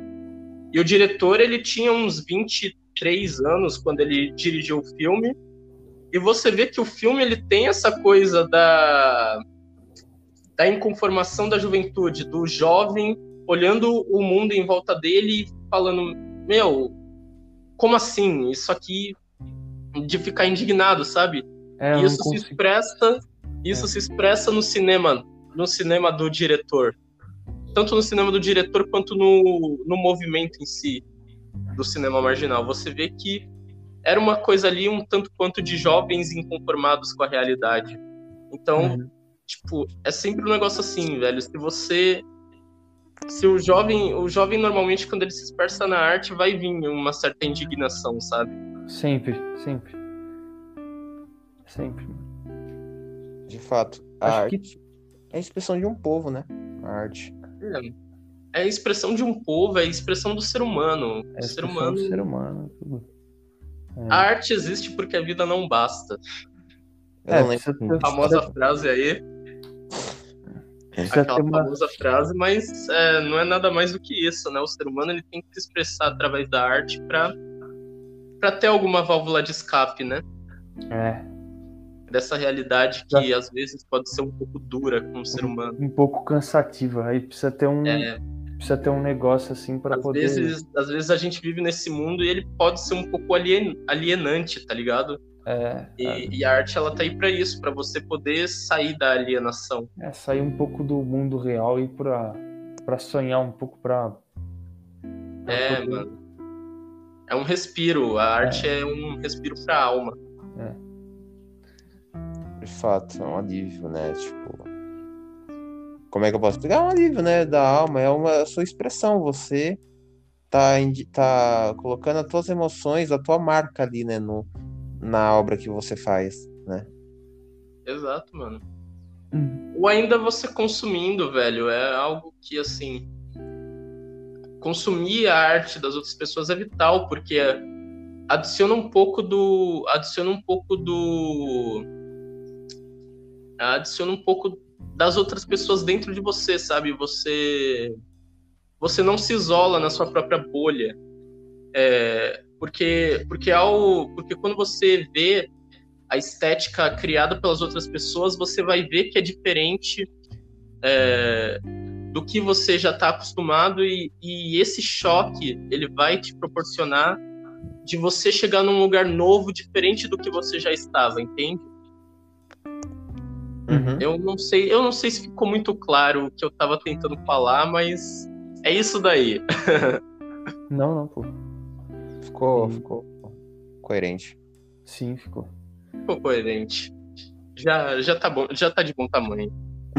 E o diretor, ele tinha uns 23 anos quando ele dirigiu o filme. E você vê que o filme ele tem essa coisa da da inconformação da juventude, do jovem olhando o mundo em volta dele e falando: "Meu, como assim? Isso aqui de ficar indignado, sabe? É, isso se consigo. expressa, isso É. se expressa no cinema, no cinema do diretor. Tanto no cinema do diretor quanto no, no movimento em si do cinema marginal. Você vê que era uma coisa ali um tanto quanto de jovens inconformados com a realidade. Então, Uhum. tipo, é sempre um negócio assim, velho. Se você se o jovem, o jovem normalmente quando ele se expressa na arte vai vir uma certa indignação, sabe? Sempre, sempre. Sempre. De fato, a Acho arte que- é a expressão de um povo, né? A arte. É a expressão de um povo, é a expressão do ser humano. É o a ser expressão humano. do ser humano. Tudo. A arte existe porque a vida não basta. Eu É, não lembro. precisa ter- A famosa frase aí, Precisa aquela uma. famosa frase, mas é, não é nada mais do que isso, né? O ser humano ele tem que se expressar através da arte para para ter alguma válvula de escape, né? É, Dessa realidade que às vezes pode ser um pouco dura com o ser humano. um pouco cansativa. Aí precisa ter um. É, precisa ter um negócio assim para poder. vezes, às vezes a gente vive nesse mundo e ele pode ser um pouco alien, alienante, tá ligado? É, E, e a arte ela tá aí pra isso, pra você poder sair da alienação. é, sair um pouco do mundo real e pra, pra sonhar um pouco pra. pra É, poder- mano. É um respiro. A arte é, um respiro pra alma. De fato, é um alívio, né? Tipo. Como é que eu posso explicar? É um alívio, né? Da alma, é uma a sua expressão. Você tá, tá colocando as tuas emoções, a tua marca ali, né? No, na obra que você faz, né? Exato, mano. Hum. Ou ainda você consumindo, velho, é algo que, assim. Consumir a arte das outras pessoas é vital, porque adiciona um pouco do. Adiciona um pouco do. Adiciona um pouco das outras pessoas dentro de você, sabe? Você. Você não se isola na sua própria bolha. É, porque, porque, ao, porque quando você vê a estética criada pelas outras pessoas, você vai ver que é diferente é, do que você já está acostumado e, e esse choque ele vai te proporcionar de você chegar num lugar novo, diferente do que você já estava, entende? Uhum. Eu não sei, eu não sei se ficou muito claro o que eu estava tentando falar, mas é isso daí. Não, não, pô. Ficou, Sim. ficou coerente. Sim, ficou. Ficou coerente. Já, já tá bom, já tá de bom tamanho.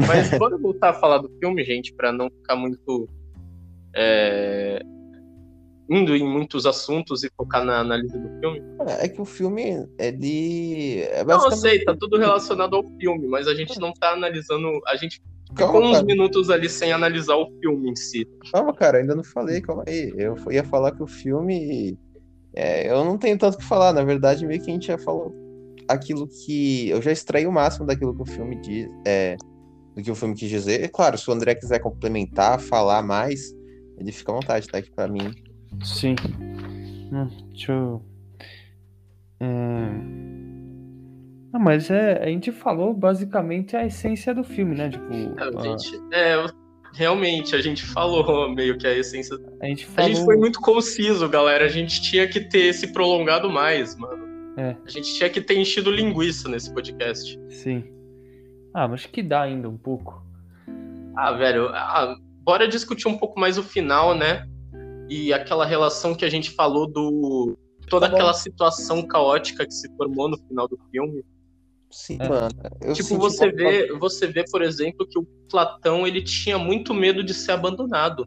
Mas bora voltar a falar do filme, gente, para não ficar muito é, indo em muitos assuntos e focar na análise do filme. É que o filme, ele. É Não, eu basicamente. sei, tá tudo relacionado ao filme, mas a gente não tá analisando. A gente ficou Calma, uns cara. minutos ali sem analisar o filme em si. Calma, cara, ainda não falei, calma aí. Eu ia falar que o filme. é, eu não tenho tanto o que falar, na verdade, meio que a gente já falou aquilo que. Eu já extraí o máximo daquilo que o filme diz. É, do que o filme quis dizer. E claro, se o André quiser complementar, falar mais, ele fica à vontade, tá? aqui pra mim. Sim. Hum, deixa eu. Não, mas é, a gente falou basicamente a essência do filme, né? Tipo, É, a, gente, é, realmente, a gente falou meio que a essência. a gente A falou. gente foi muito conciso, galera. A gente tinha que ter se prolongado mais, mano. É. A gente tinha que ter enchido linguiça nesse podcast. Sim. Ah, mas que dá ainda um pouco. Ah, velho, ah, bora discutir um pouco mais o final, né? E aquela relação que a gente falou do. Toda Tá aquela situação caótica que se formou no final do filme. Sim, É. mano. Eu tipo, você vê, você vê, por exemplo, que o Platão ele tinha muito medo de ser abandonado.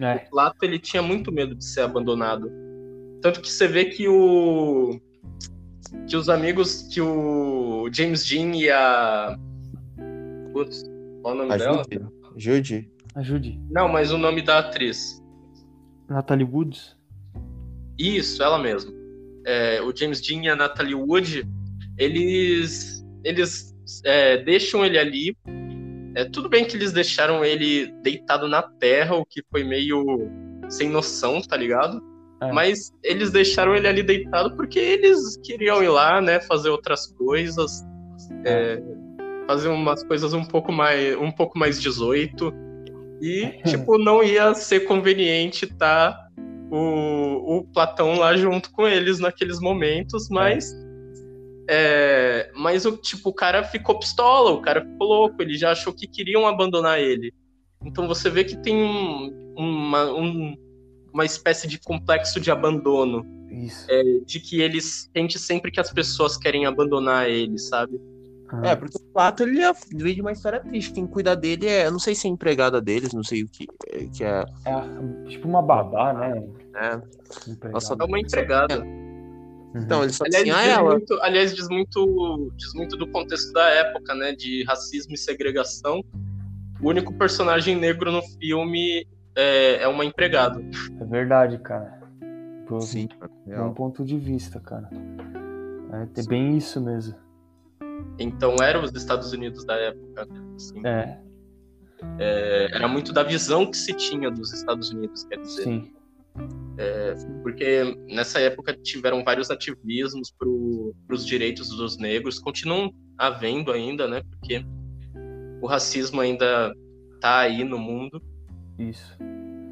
É, O Plato ele tinha muito medo de ser abandonado. Tanto que você vê que o que os amigos que o James Dean e a Putz, qual o nome dela? Ajude. Ajude. ajude. Não, mas o nome da atriz. Natalie Woods? Isso, ela mesma. É, o James Dean e a Natalie Wood, eles eles é, deixam ele ali. É, tudo bem que eles deixaram ele deitado na terra, o que foi meio sem noção, tá ligado? É. Mas eles deixaram ele ali deitado porque eles queriam ir lá, né, fazer outras coisas, é, fazer umas coisas um pouco mais, um pouco mais 18 e tipo não ia ser conveniente tá o, o Platão lá junto com eles naqueles momentos, mas é, mas o tipo o cara ficou pistola, o cara ficou louco, ele já achou que queriam abandonar ele. Então você vê que tem um- uma, um- uma espécie de complexo de abandono, Isso. de que ele sente sempre que as pessoas querem abandonar ele, sabe? Ah, É, porque o Plato ele é- veio de uma história triste. Quem cuida dele é. Eu não sei se é empregada deles, não sei o que, que é. é tipo uma babá, né? né? Empregada. Nossa, É uma empregada. Uhum. Então, ele só Aliás, tinha diz ela. muito, aliás, diz muito, diz muito do contexto da época, né? De racismo e segregação. O único personagem negro no filme é, é uma empregada. É verdade, cara. Pô, Sim, bom ponto de vista, cara. É, é bem isso mesmo. Então eram os Estados Unidos da época. assim. É, É, era muito da visão que se tinha dos Estados Unidos, quer dizer. sim. Porque nessa época tiveram vários ativismos para os direitos dos negros, continuam havendo ainda, né? Porque o racismo ainda tá aí no mundo. Isso.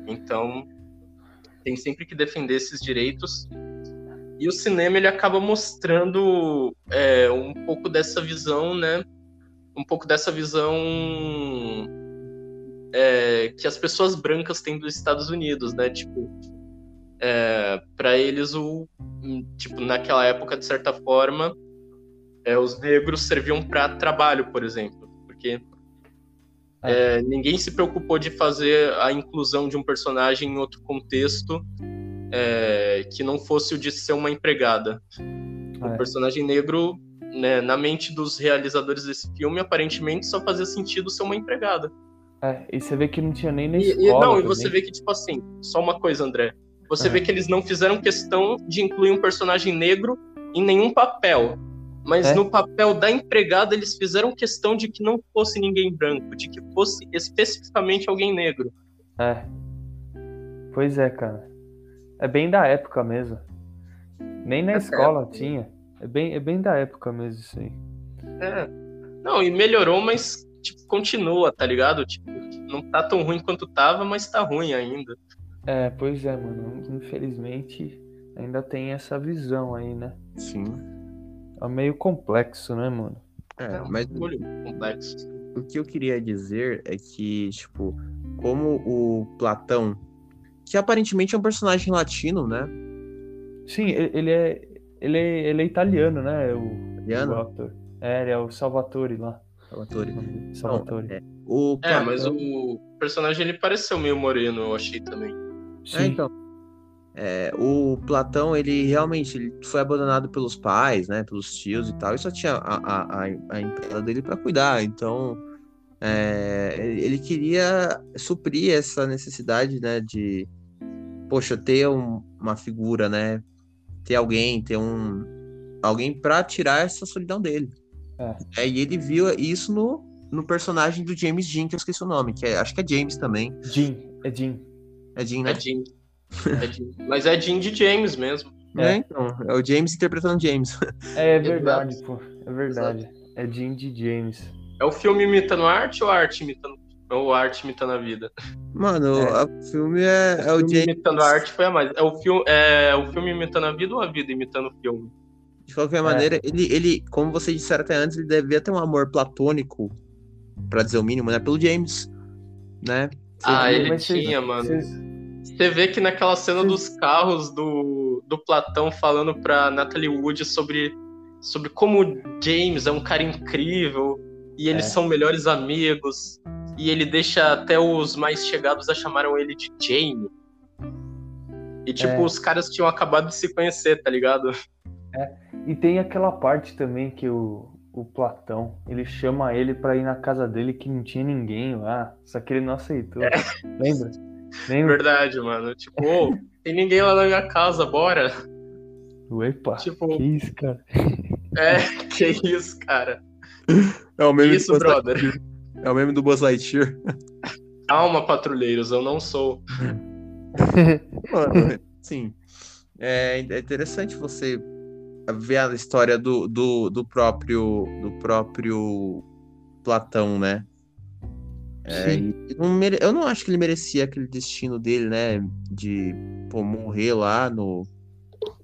Então, tem sempre que defender esses direitos. E o cinema ele acaba mostrando é, um pouco dessa visão, né? Um pouco dessa visão é, que as pessoas brancas têm dos Estados Unidos, né? Tipo, é, para eles o tipo naquela época de certa forma é, os negros serviam para trabalho, por exemplo, porque é. é, ninguém se preocupou de fazer a inclusão de um personagem em outro contexto é, que não fosse o de ser uma empregada. O é. personagem negro, né, na mente dos realizadores desse filme, aparentemente só fazia sentido ser uma empregada. É, e você vê que não tinha nem na escola. E, não, também. e você vê que, tipo assim, só uma coisa, André. Você é. vê que eles não fizeram questão de incluir um personagem negro em nenhum papel. Mas é. no papel da empregada, eles fizeram questão de que não fosse ninguém branco, de que fosse especificamente alguém negro. É. Pois é, cara. É bem da época mesmo. Nem na é escola época. tinha. É bem, é bem da época mesmo isso aí. É. Não, e melhorou, mas tipo, continua, tá ligado? Tipo, não tá tão ruim quanto tava, mas tá ruim ainda. É, pois é, mano. Infelizmente ainda tem essa visão aí, né? Sim. É meio complexo, né, mano? É, é mas complexo. O que eu queria dizer é que, tipo, como o Platão, que aparentemente é um personagem latino, né? Sim, ele é ele é, ele é italiano, né? O, italiano? O ator. É, ele é o Salvatore lá. Salvatore. Salvatore. Não, é, o é, mas o personagem ele pareceu meio moreno, eu achei também. Sim. É, então. É, o Platão, ele realmente ele foi abandonado pelos pais, né, pelos tios e tal, e só tinha a, a, a, a empregada dele para cuidar. Então, é, ele queria suprir essa necessidade, né, de, poxa, ter um, uma figura, né, ter alguém, ter um alguém para tirar essa solidão dele. É. é. e ele viu isso no, no personagem do James Jean, que eu esqueci o nome, que é, acho que é James também. Jean, é Jean. É Jean, né? É Jean. É Jean. Mas é Jean de James mesmo. É, é, então. É o James interpretando James. É, é verdade, pô. É verdade. É Jean de James. É o filme imitando arte ou a arte imitando ou a arte imitando a vida? Mano, é. o filme é, é o, o James. imitando a arte foi a mais. É o filme, é o filme imitando a vida ou a vida imitando o filme? De qualquer é. maneira, ele, ele, como vocês disseram até antes, ele devia ter um amor platônico, para dizer o mínimo, né? Pelo James, né? Ah, ele tinha, mano. Você vê que naquela cena dos carros do, do Platão falando pra Natalie Wood sobre, sobre como o James é um cara incrível e eles é. são melhores amigos e ele deixa até os mais chegados a chamaram ele de Jamie. E tipo, é. os caras tinham acabado de se conhecer, tá ligado? É. E tem aquela parte também que o, o Platão, ele chama ele para ir na casa dele que não tinha ninguém lá, só que ele não aceitou. É. Lembra? Lembra? Verdade, mano. Tipo, oh, tem ninguém lá na minha casa, bora. Epa, tipo, que isso, cara? É, que isso, cara. É o meme isso, do brother. É o meme do Buzz Lightyear. Calma, patrulheiros, eu não sou. Mano, sim. É, é interessante você ver a história do, do, do próprio do próprio Platão, né? É. Eu não acho que ele merecia aquele destino dele, né? De pô, morrer lá no.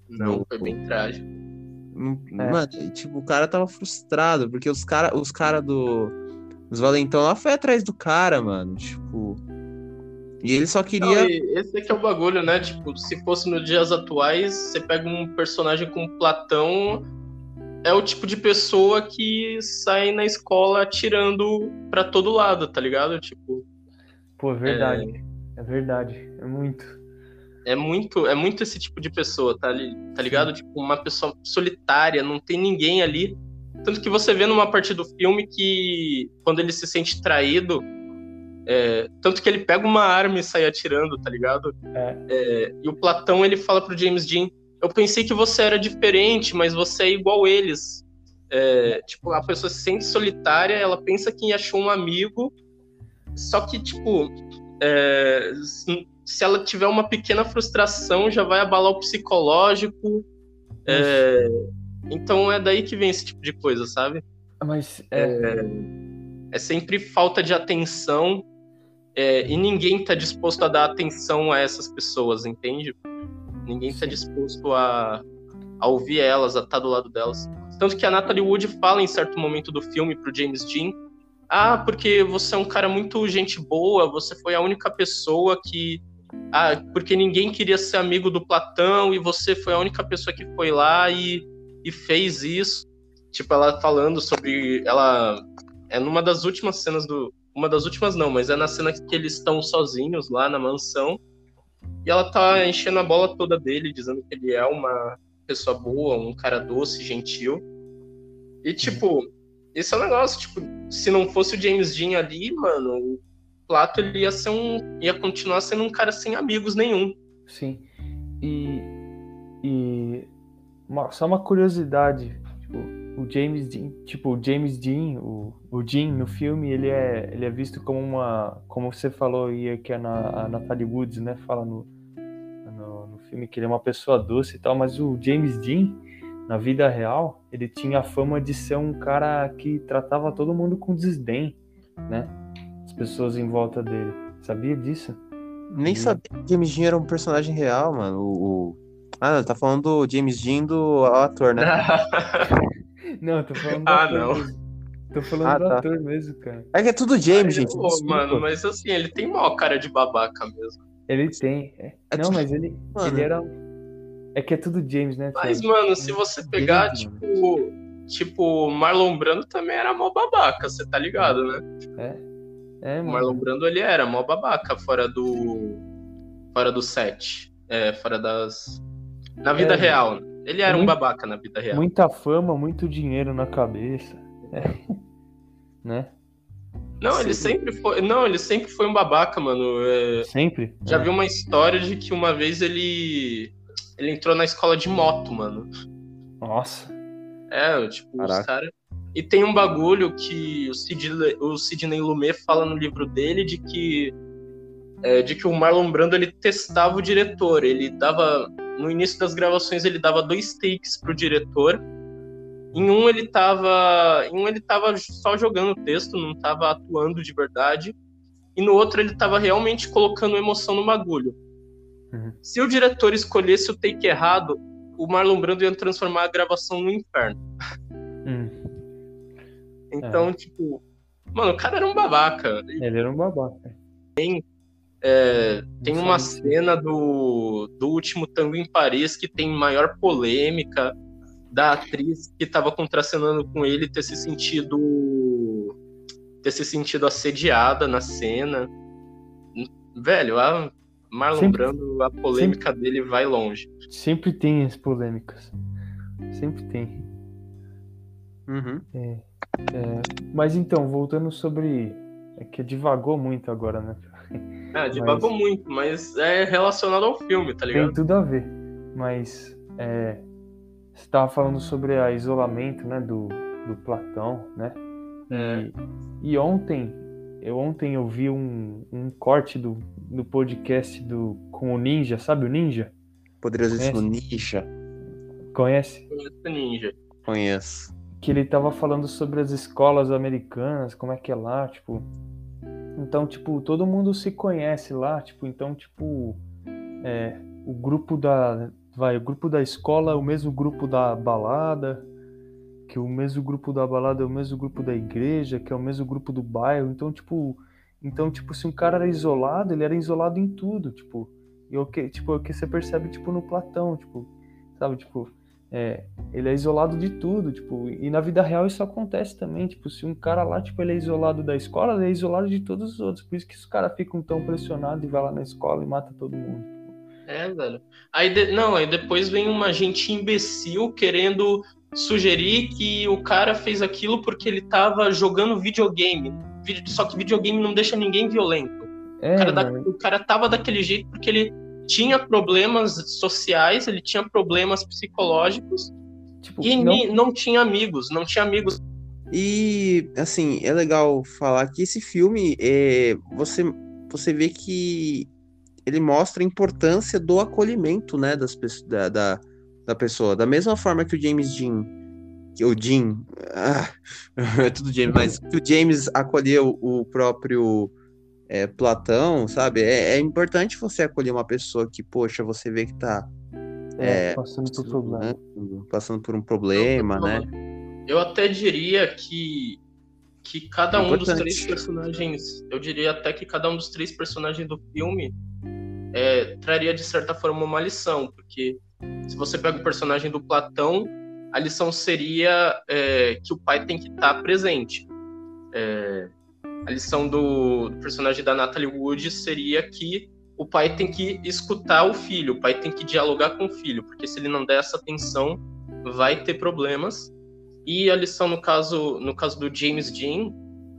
Não, no... foi bem trágico. É. Mano, tipo, o cara tava frustrado, porque os cara, os cara do. Os Valentão lá foi atrás do cara, mano. Tipo. E ele só queria. Não, esse aqui é o bagulho, né? Tipo, se fosse nos dias atuais, você pega um personagem como Platão, é o tipo de pessoa que sai na escola atirando para todo lado, tá ligado? Tipo. Pô, é verdade. É, é verdade. É muito. É muito, é muito esse tipo de pessoa, tá, tá ligado? Tipo, uma pessoa solitária, não tem ninguém ali. Tanto que você vê numa parte do filme que quando ele se sente traído, é, tanto que ele pega uma arma e sai atirando, tá ligado? É. É, e o Platão ele fala pro James Dean: Eu pensei que você era diferente, mas você é igual eles. É, tipo, a pessoa se sente solitária, ela pensa que achou um amigo, só que, tipo, é, se ela tiver uma pequena frustração, já vai abalar o psicológico. É, então é daí que vem esse tipo de coisa, sabe? Mas é... é sempre falta de atenção É, e ninguém tá disposto a dar atenção a essas pessoas, entende? Ninguém tá disposto a, a ouvir elas, a estar tá do lado delas. Tanto que a Natalie Wood fala em certo momento do filme pro James Dean, ah, porque você é um cara muito gente boa, você foi a única pessoa que ah, porque ninguém queria ser amigo do Platão e você foi a única pessoa que foi lá e, e fez isso. Tipo, ela falando sobre. Ela. É numa das últimas cenas do. Uma das últimas não, mas é na cena que eles estão sozinhos lá na mansão. E ela tá enchendo a bola toda dele, dizendo que ele é uma pessoa boa, um cara doce, gentil. E, tipo, esse é o negócio, tipo, se não fosse o James Dean ali, mano, Plato ele ia ser um ia continuar sendo um cara sem amigos nenhum. Sim. E e uma, só uma curiosidade, tipo, o James Dean, tipo, o James Dean, o, o Dean no filme, ele é ele é visto como uma, como você falou aí que é na a Natalie Woods, né, fala no, no, no filme que ele é uma pessoa doce e tal, mas o James Dean na vida real, ele tinha a fama de ser um cara que tratava todo mundo com desdém, né? pessoas em volta dele. Sabia disso? Nem e... sabia que James Dean era um personagem real, mano. O, o... Ah, tá falando do James Dean do ator, né? não, tô falando do ah, ator. Não. Mesmo. Tô falando ah, do tá. ator mesmo, cara. É que é tudo James, gente. Pô, mano, mas assim, ele tem maior cara de babaca mesmo. Ele tem. É. É não, mas ele, ele era. É que é tudo James, né? Mas, mano, se você pegar, James, tipo. Mano. Tipo, Marlon Brando também era mó babaca, você tá ligado, né? É. É, o Marlon Brando ele era mó babaca fora do fora do set, é, fora das na vida é, real. Ele era muito, um babaca na vida real. Muita fama, muito dinheiro na cabeça. É. né? Não, ele sempre foi. Não, ele sempre foi um babaca, mano. É... Sempre? Já é. vi uma história de que uma vez ele. Ele entrou na escola de moto, mano. Nossa. É, tipo, Caraca. os caras. E tem um bagulho que o Sidney, o Sidney Lumet fala no livro dele de que é, de que o Marlon Brando ele testava o diretor, ele dava no início das gravações ele dava dois takes pro diretor. Em um ele tava, em um ele tava só jogando o texto, não tava atuando de verdade. E no outro ele tava realmente colocando emoção no bagulho. Uhum. Se o diretor escolhesse o take errado, o Marlon Brando ia transformar a gravação no inferno. Uhum. Então, é. tipo, mano, o cara era um babaca. Ele era um babaca. Tem, é, tem uma cena do, do último Tango em Paris que tem maior polêmica da atriz que estava contracenando com ele ter se sentido ter se sentido assediada na cena. Velho, a Marlon sempre, Brando, a polêmica sempre, dele vai longe. Sempre tem as polêmicas. Sempre tem. Uhum. É. É, mas então, voltando sobre. É que divagou muito agora, né? É, divagou mas... muito, mas é relacionado ao filme, tá ligado? Tem tudo a ver. Mas é, você estava falando sobre o isolamento né, do, do Platão, né? É. E, e, ontem, eu ontem eu vi um, um corte do, do podcast do, com o Ninja, sabe o Ninja? Poderosíssimo Ninja. Conhece? Conheço o Ninja. Conheço que ele tava falando sobre as escolas americanas, como é que é lá, tipo. Então, tipo, todo mundo se conhece lá, tipo, então, tipo, é, o grupo da. Vai, o grupo da escola é o mesmo grupo da balada, que o mesmo grupo da balada é o mesmo grupo da igreja, que é o mesmo grupo do bairro. Então, tipo, então, tipo, se um cara era isolado, ele era isolado em tudo, tipo. E o que, tipo, o que você percebe, tipo, no Platão, tipo, sabe, tipo, é, ele é isolado de tudo, tipo, e na vida real isso acontece também, tipo, se um cara lá, tipo, ele é isolado da escola, ele é isolado de todos os outros, por isso que os caras ficam tão pressionados e vai lá na escola e mata todo mundo. É, velho. Aí, de... não, aí depois vem uma gente imbecil querendo sugerir que o cara fez aquilo porque ele tava jogando videogame, só que videogame não deixa ninguém violento. É, o, cara da... o cara tava daquele jeito porque ele tinha problemas sociais, ele tinha problemas psicológicos tipo, e não... não tinha amigos, não tinha amigos. E assim, é legal falar que esse filme é, você, você vê que ele mostra a importância do acolhimento né, das, da, da, da pessoa. Da mesma forma que o James Dean, que o Dean, ah, é tudo James, mas que o James acolheu o próprio é, Platão, sabe? É, é importante você acolher uma pessoa que, poxa, você vê que tá É, É, passando por problema. passando por um problema, né? Eu até diria que que cada um dos três personagens, eu diria até que cada um dos três personagens do filme é, traria de certa forma uma lição, porque se você pega o personagem do Platão, a lição seria é, que o pai tem que estar presente. A lição do, personagem da Natalie Wood seria que o pai tem que escutar o filho, o pai tem que dialogar com o filho, porque se ele não der essa atenção, vai ter problemas. E a lição no caso, no caso do James Dean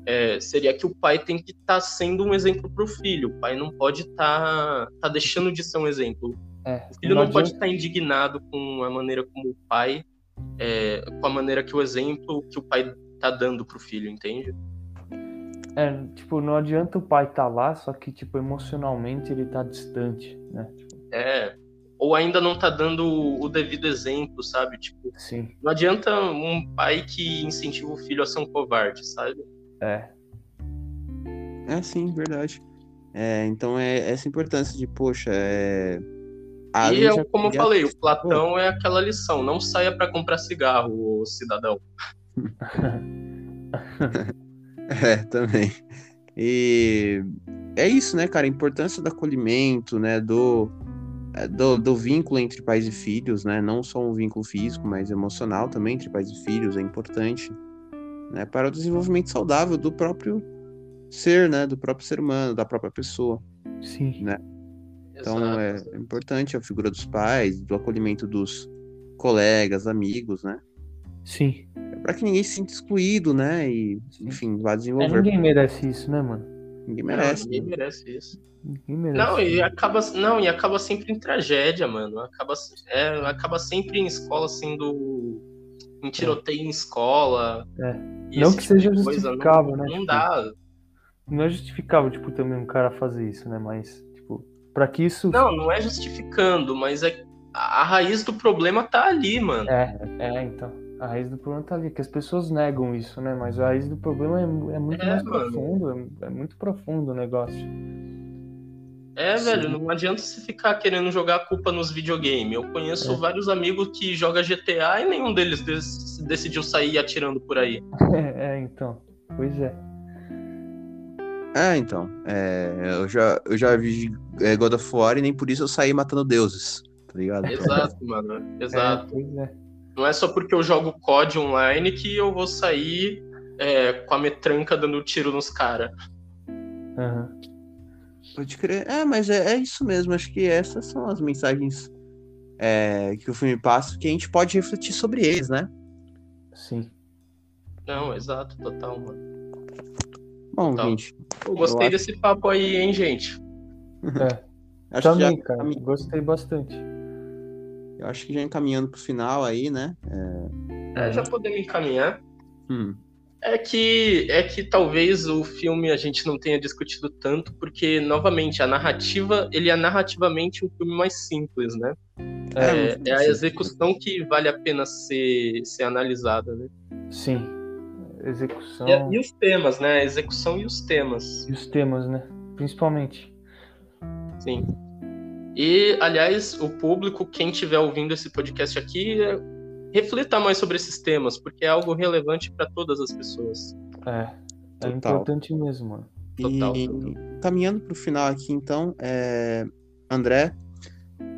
é, seria que o pai tem que estar sendo um exemplo para o filho. O pai não pode estar tá deixando de ser um exemplo. É, O filho não, pode adianta- estar indignado com a maneira como o pai, é, com a maneira que o exemplo que o pai tá dando pro filho, entende? É, tipo, não adianta o pai estar lá, só que, tipo, emocionalmente ele tá distante, né? Tipo, É. Ou ainda não tá dando o devido exemplo, sabe? Tipo, sim, não adianta um pai que incentiva o filho a ser um covarde, sabe? é. É, sim, verdade. É, então é essa importância de, poxa, é. a e já- como eu falei, o Platão é aquela lição: não saia para comprar cigarro, cidadão. É, também. E é isso, né, cara? A importância do acolhimento, né? Do, é, do, do vínculo entre pais e filhos, né? Não só um vínculo físico, mas emocional também entre pais e filhos é importante, né? Para o desenvolvimento saudável do próprio ser, né? Do próprio ser humano, da própria pessoa. Sim. Então Exato. é importante a figura dos pais, do acolhimento dos colegas, amigos, né? Sim. Para que ninguém se sinta excluído, né? E, Sim. enfim, vá É, desenvolver. ninguém merece isso, né, mano? Ninguém Não, merece. ninguém né? merece isso. Ninguém merece. Não, e acaba, não, e acaba sempre em tragédia, mano. Acaba, é, acaba sempre em escola sendo. em tiroteio em escola. É. e Não que tipo seja justificável, não, né? Não Tipo, dá. Não é justificável, tipo, também um cara fazer isso, né? Mas, tipo, pra que isso. Não, não é justificando, mas é, a raiz do problema tá ali, mano. É, é, então. A raiz do problema tá ali, que as pessoas negam isso, né? Mas a raiz do problema é, é muito É, mais mano. profundo, é, é muito profundo o negócio. É, Sim. velho, não adianta você ficar querendo jogar a culpa nos videogames. Eu conheço É. vários amigos que jogam GTA e nenhum deles des- decidiu sair atirando por aí. é, então. Pois é. É, então. é, eu, já, eu já vi é, God of War e nem por isso eu saí matando deuses, tá ligado? Exato, mano. É, Exato. pois é. Não é só porque eu jogo COD online que eu vou sair é, com a metranca dando tiro nos caras. Aham. Pode crer. É, mas é, é isso mesmo. Acho que essas são as mensagens é, que o filme passa, que a gente pode refletir sobre eles, né? Sim. Não, exato, total, mano. Bom, Tá. gente. Eu gostei acho- desse papo aí, hein, gente? É. Acho que já, Também, cara. Gostei bastante. Eu acho que já encaminhando pro final aí, né? É, já podemos encaminhar. Hum, É que, é que talvez o filme a gente não tenha discutido tanto, porque, novamente, a narrativa, ele é narrativamente um filme mais simples, né? É, É, é a execução que vale a pena ser, ser analisada, né? Sim. Execução E, e os temas, né? A execução e os temas. e os temas, né? Principalmente. Sim. E, aliás, o público, quem estiver ouvindo esse podcast aqui, é, reflita mais sobre esses temas, porque é algo relevante para todas as pessoas. É. É Total. importante mesmo, mano. Total, E total. caminhando pro final aqui, então, é, André,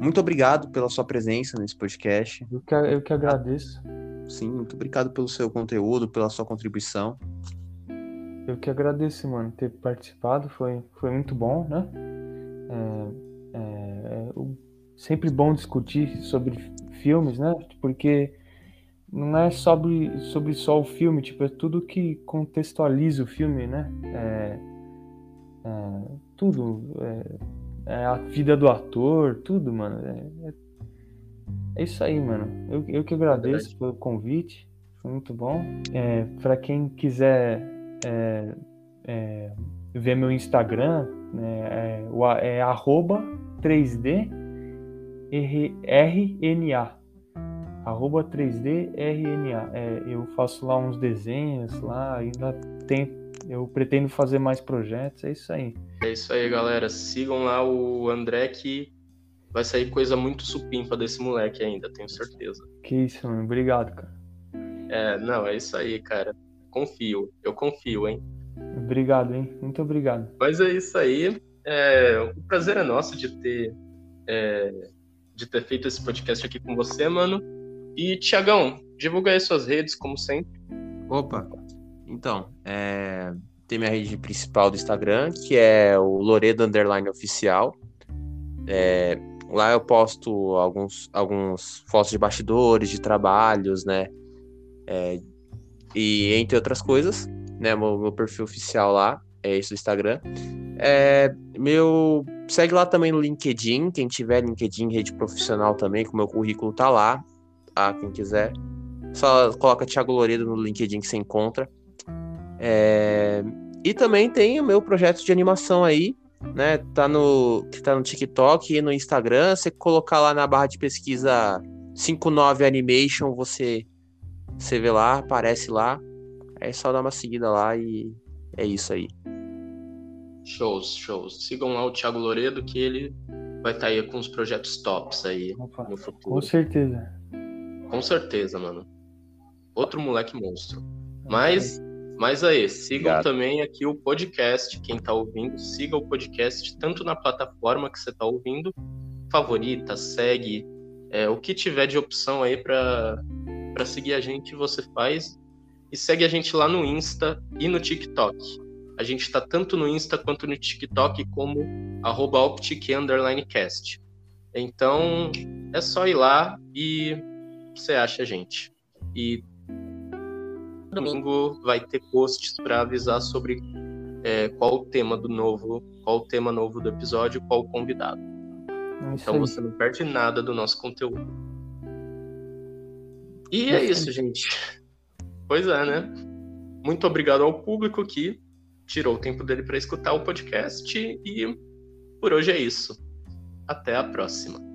muito obrigado pela sua presença nesse podcast. Eu que, eu que agradeço. Sim, muito obrigado pelo seu conteúdo, pela sua contribuição. Eu que agradeço, mano, ter participado. Foi, foi muito bom, né? É, é, é sempre bom discutir sobre filmes, né? Porque não é sobre, sobre só o filme, tipo, é tudo que contextualiza o filme, né? É, é, tudo. É, é a vida do ator, tudo, mano. É, é- isso aí, mano. Eu, eu que agradeço pelo convite. Foi muito bom. É, para quem quiser ver meu Instagram, né, é, o é arroba 3D R- RNA. Arroba 3D RNA. É, eu faço lá uns desenhos lá, ainda tem, eu pretendo fazer mais projetos, é isso aí. É isso aí, galera. Sigam lá o André que vai sair coisa muito supimpa desse moleque ainda, tenho certeza. Que isso, mano. Obrigado, cara. É, não, é isso aí, cara. Confio, eu confio, hein? Obrigado, hein? Muito obrigado. Mas é isso aí. É, o prazer é nosso de ter, é, de ter feito esse podcast aqui com você, mano. E, Tiagão, divulga aí suas redes, como sempre. Opa, então, é, tem minha rede principal do Instagram, que é o Loredo Underline Oficial. É, lá eu posto alguns, alguns fotos de bastidores, de trabalhos, né? É, e entre outras coisas, né? Meu, meu, perfil oficial lá é esse do Instagram. É, meu segue lá também no LinkedIn, quem tiver LinkedIn, rede profissional também, o meu currículo tá lá, tá? Quem quiser, só coloca Thiago Loredo no LinkedIn que você encontra. É... E também tem o meu projeto de animação aí, né? Tá no, que tá no TikTok e no Instagram. Você colocar lá na barra de pesquisa 59 Animation, você, você vê lá, aparece lá. É só dar uma seguida lá e é isso aí. Shows, shows. Sigam lá o Thiago Loredo, que ele vai estar tá aí com os projetos tops aí Opa, no futuro. Com certeza. Com certeza, mano. Outro moleque monstro. Mas mas aí, sigam Obrigado. também aqui o podcast, quem está ouvindo, siga o podcast tanto na plataforma que você está ouvindo, favorita, segue, é, o que tiver de opção aí para seguir a gente, você faz. E segue a gente lá no Insta e no TikTok. A gente está tanto no Insta quanto no TikTok como optic_cast. Então, é só ir lá e você acha a gente. E domingo vai ter posts para avisar sobre é, qual o tema do novo, qual o tema novo do episódio, qual o convidado. É então aí. você não perde nada do nosso conteúdo. E é isso, gente. Pois é, né? Muito obrigado ao público que tirou o tempo dele para escutar o podcast e por hoje é isso. Até a próxima.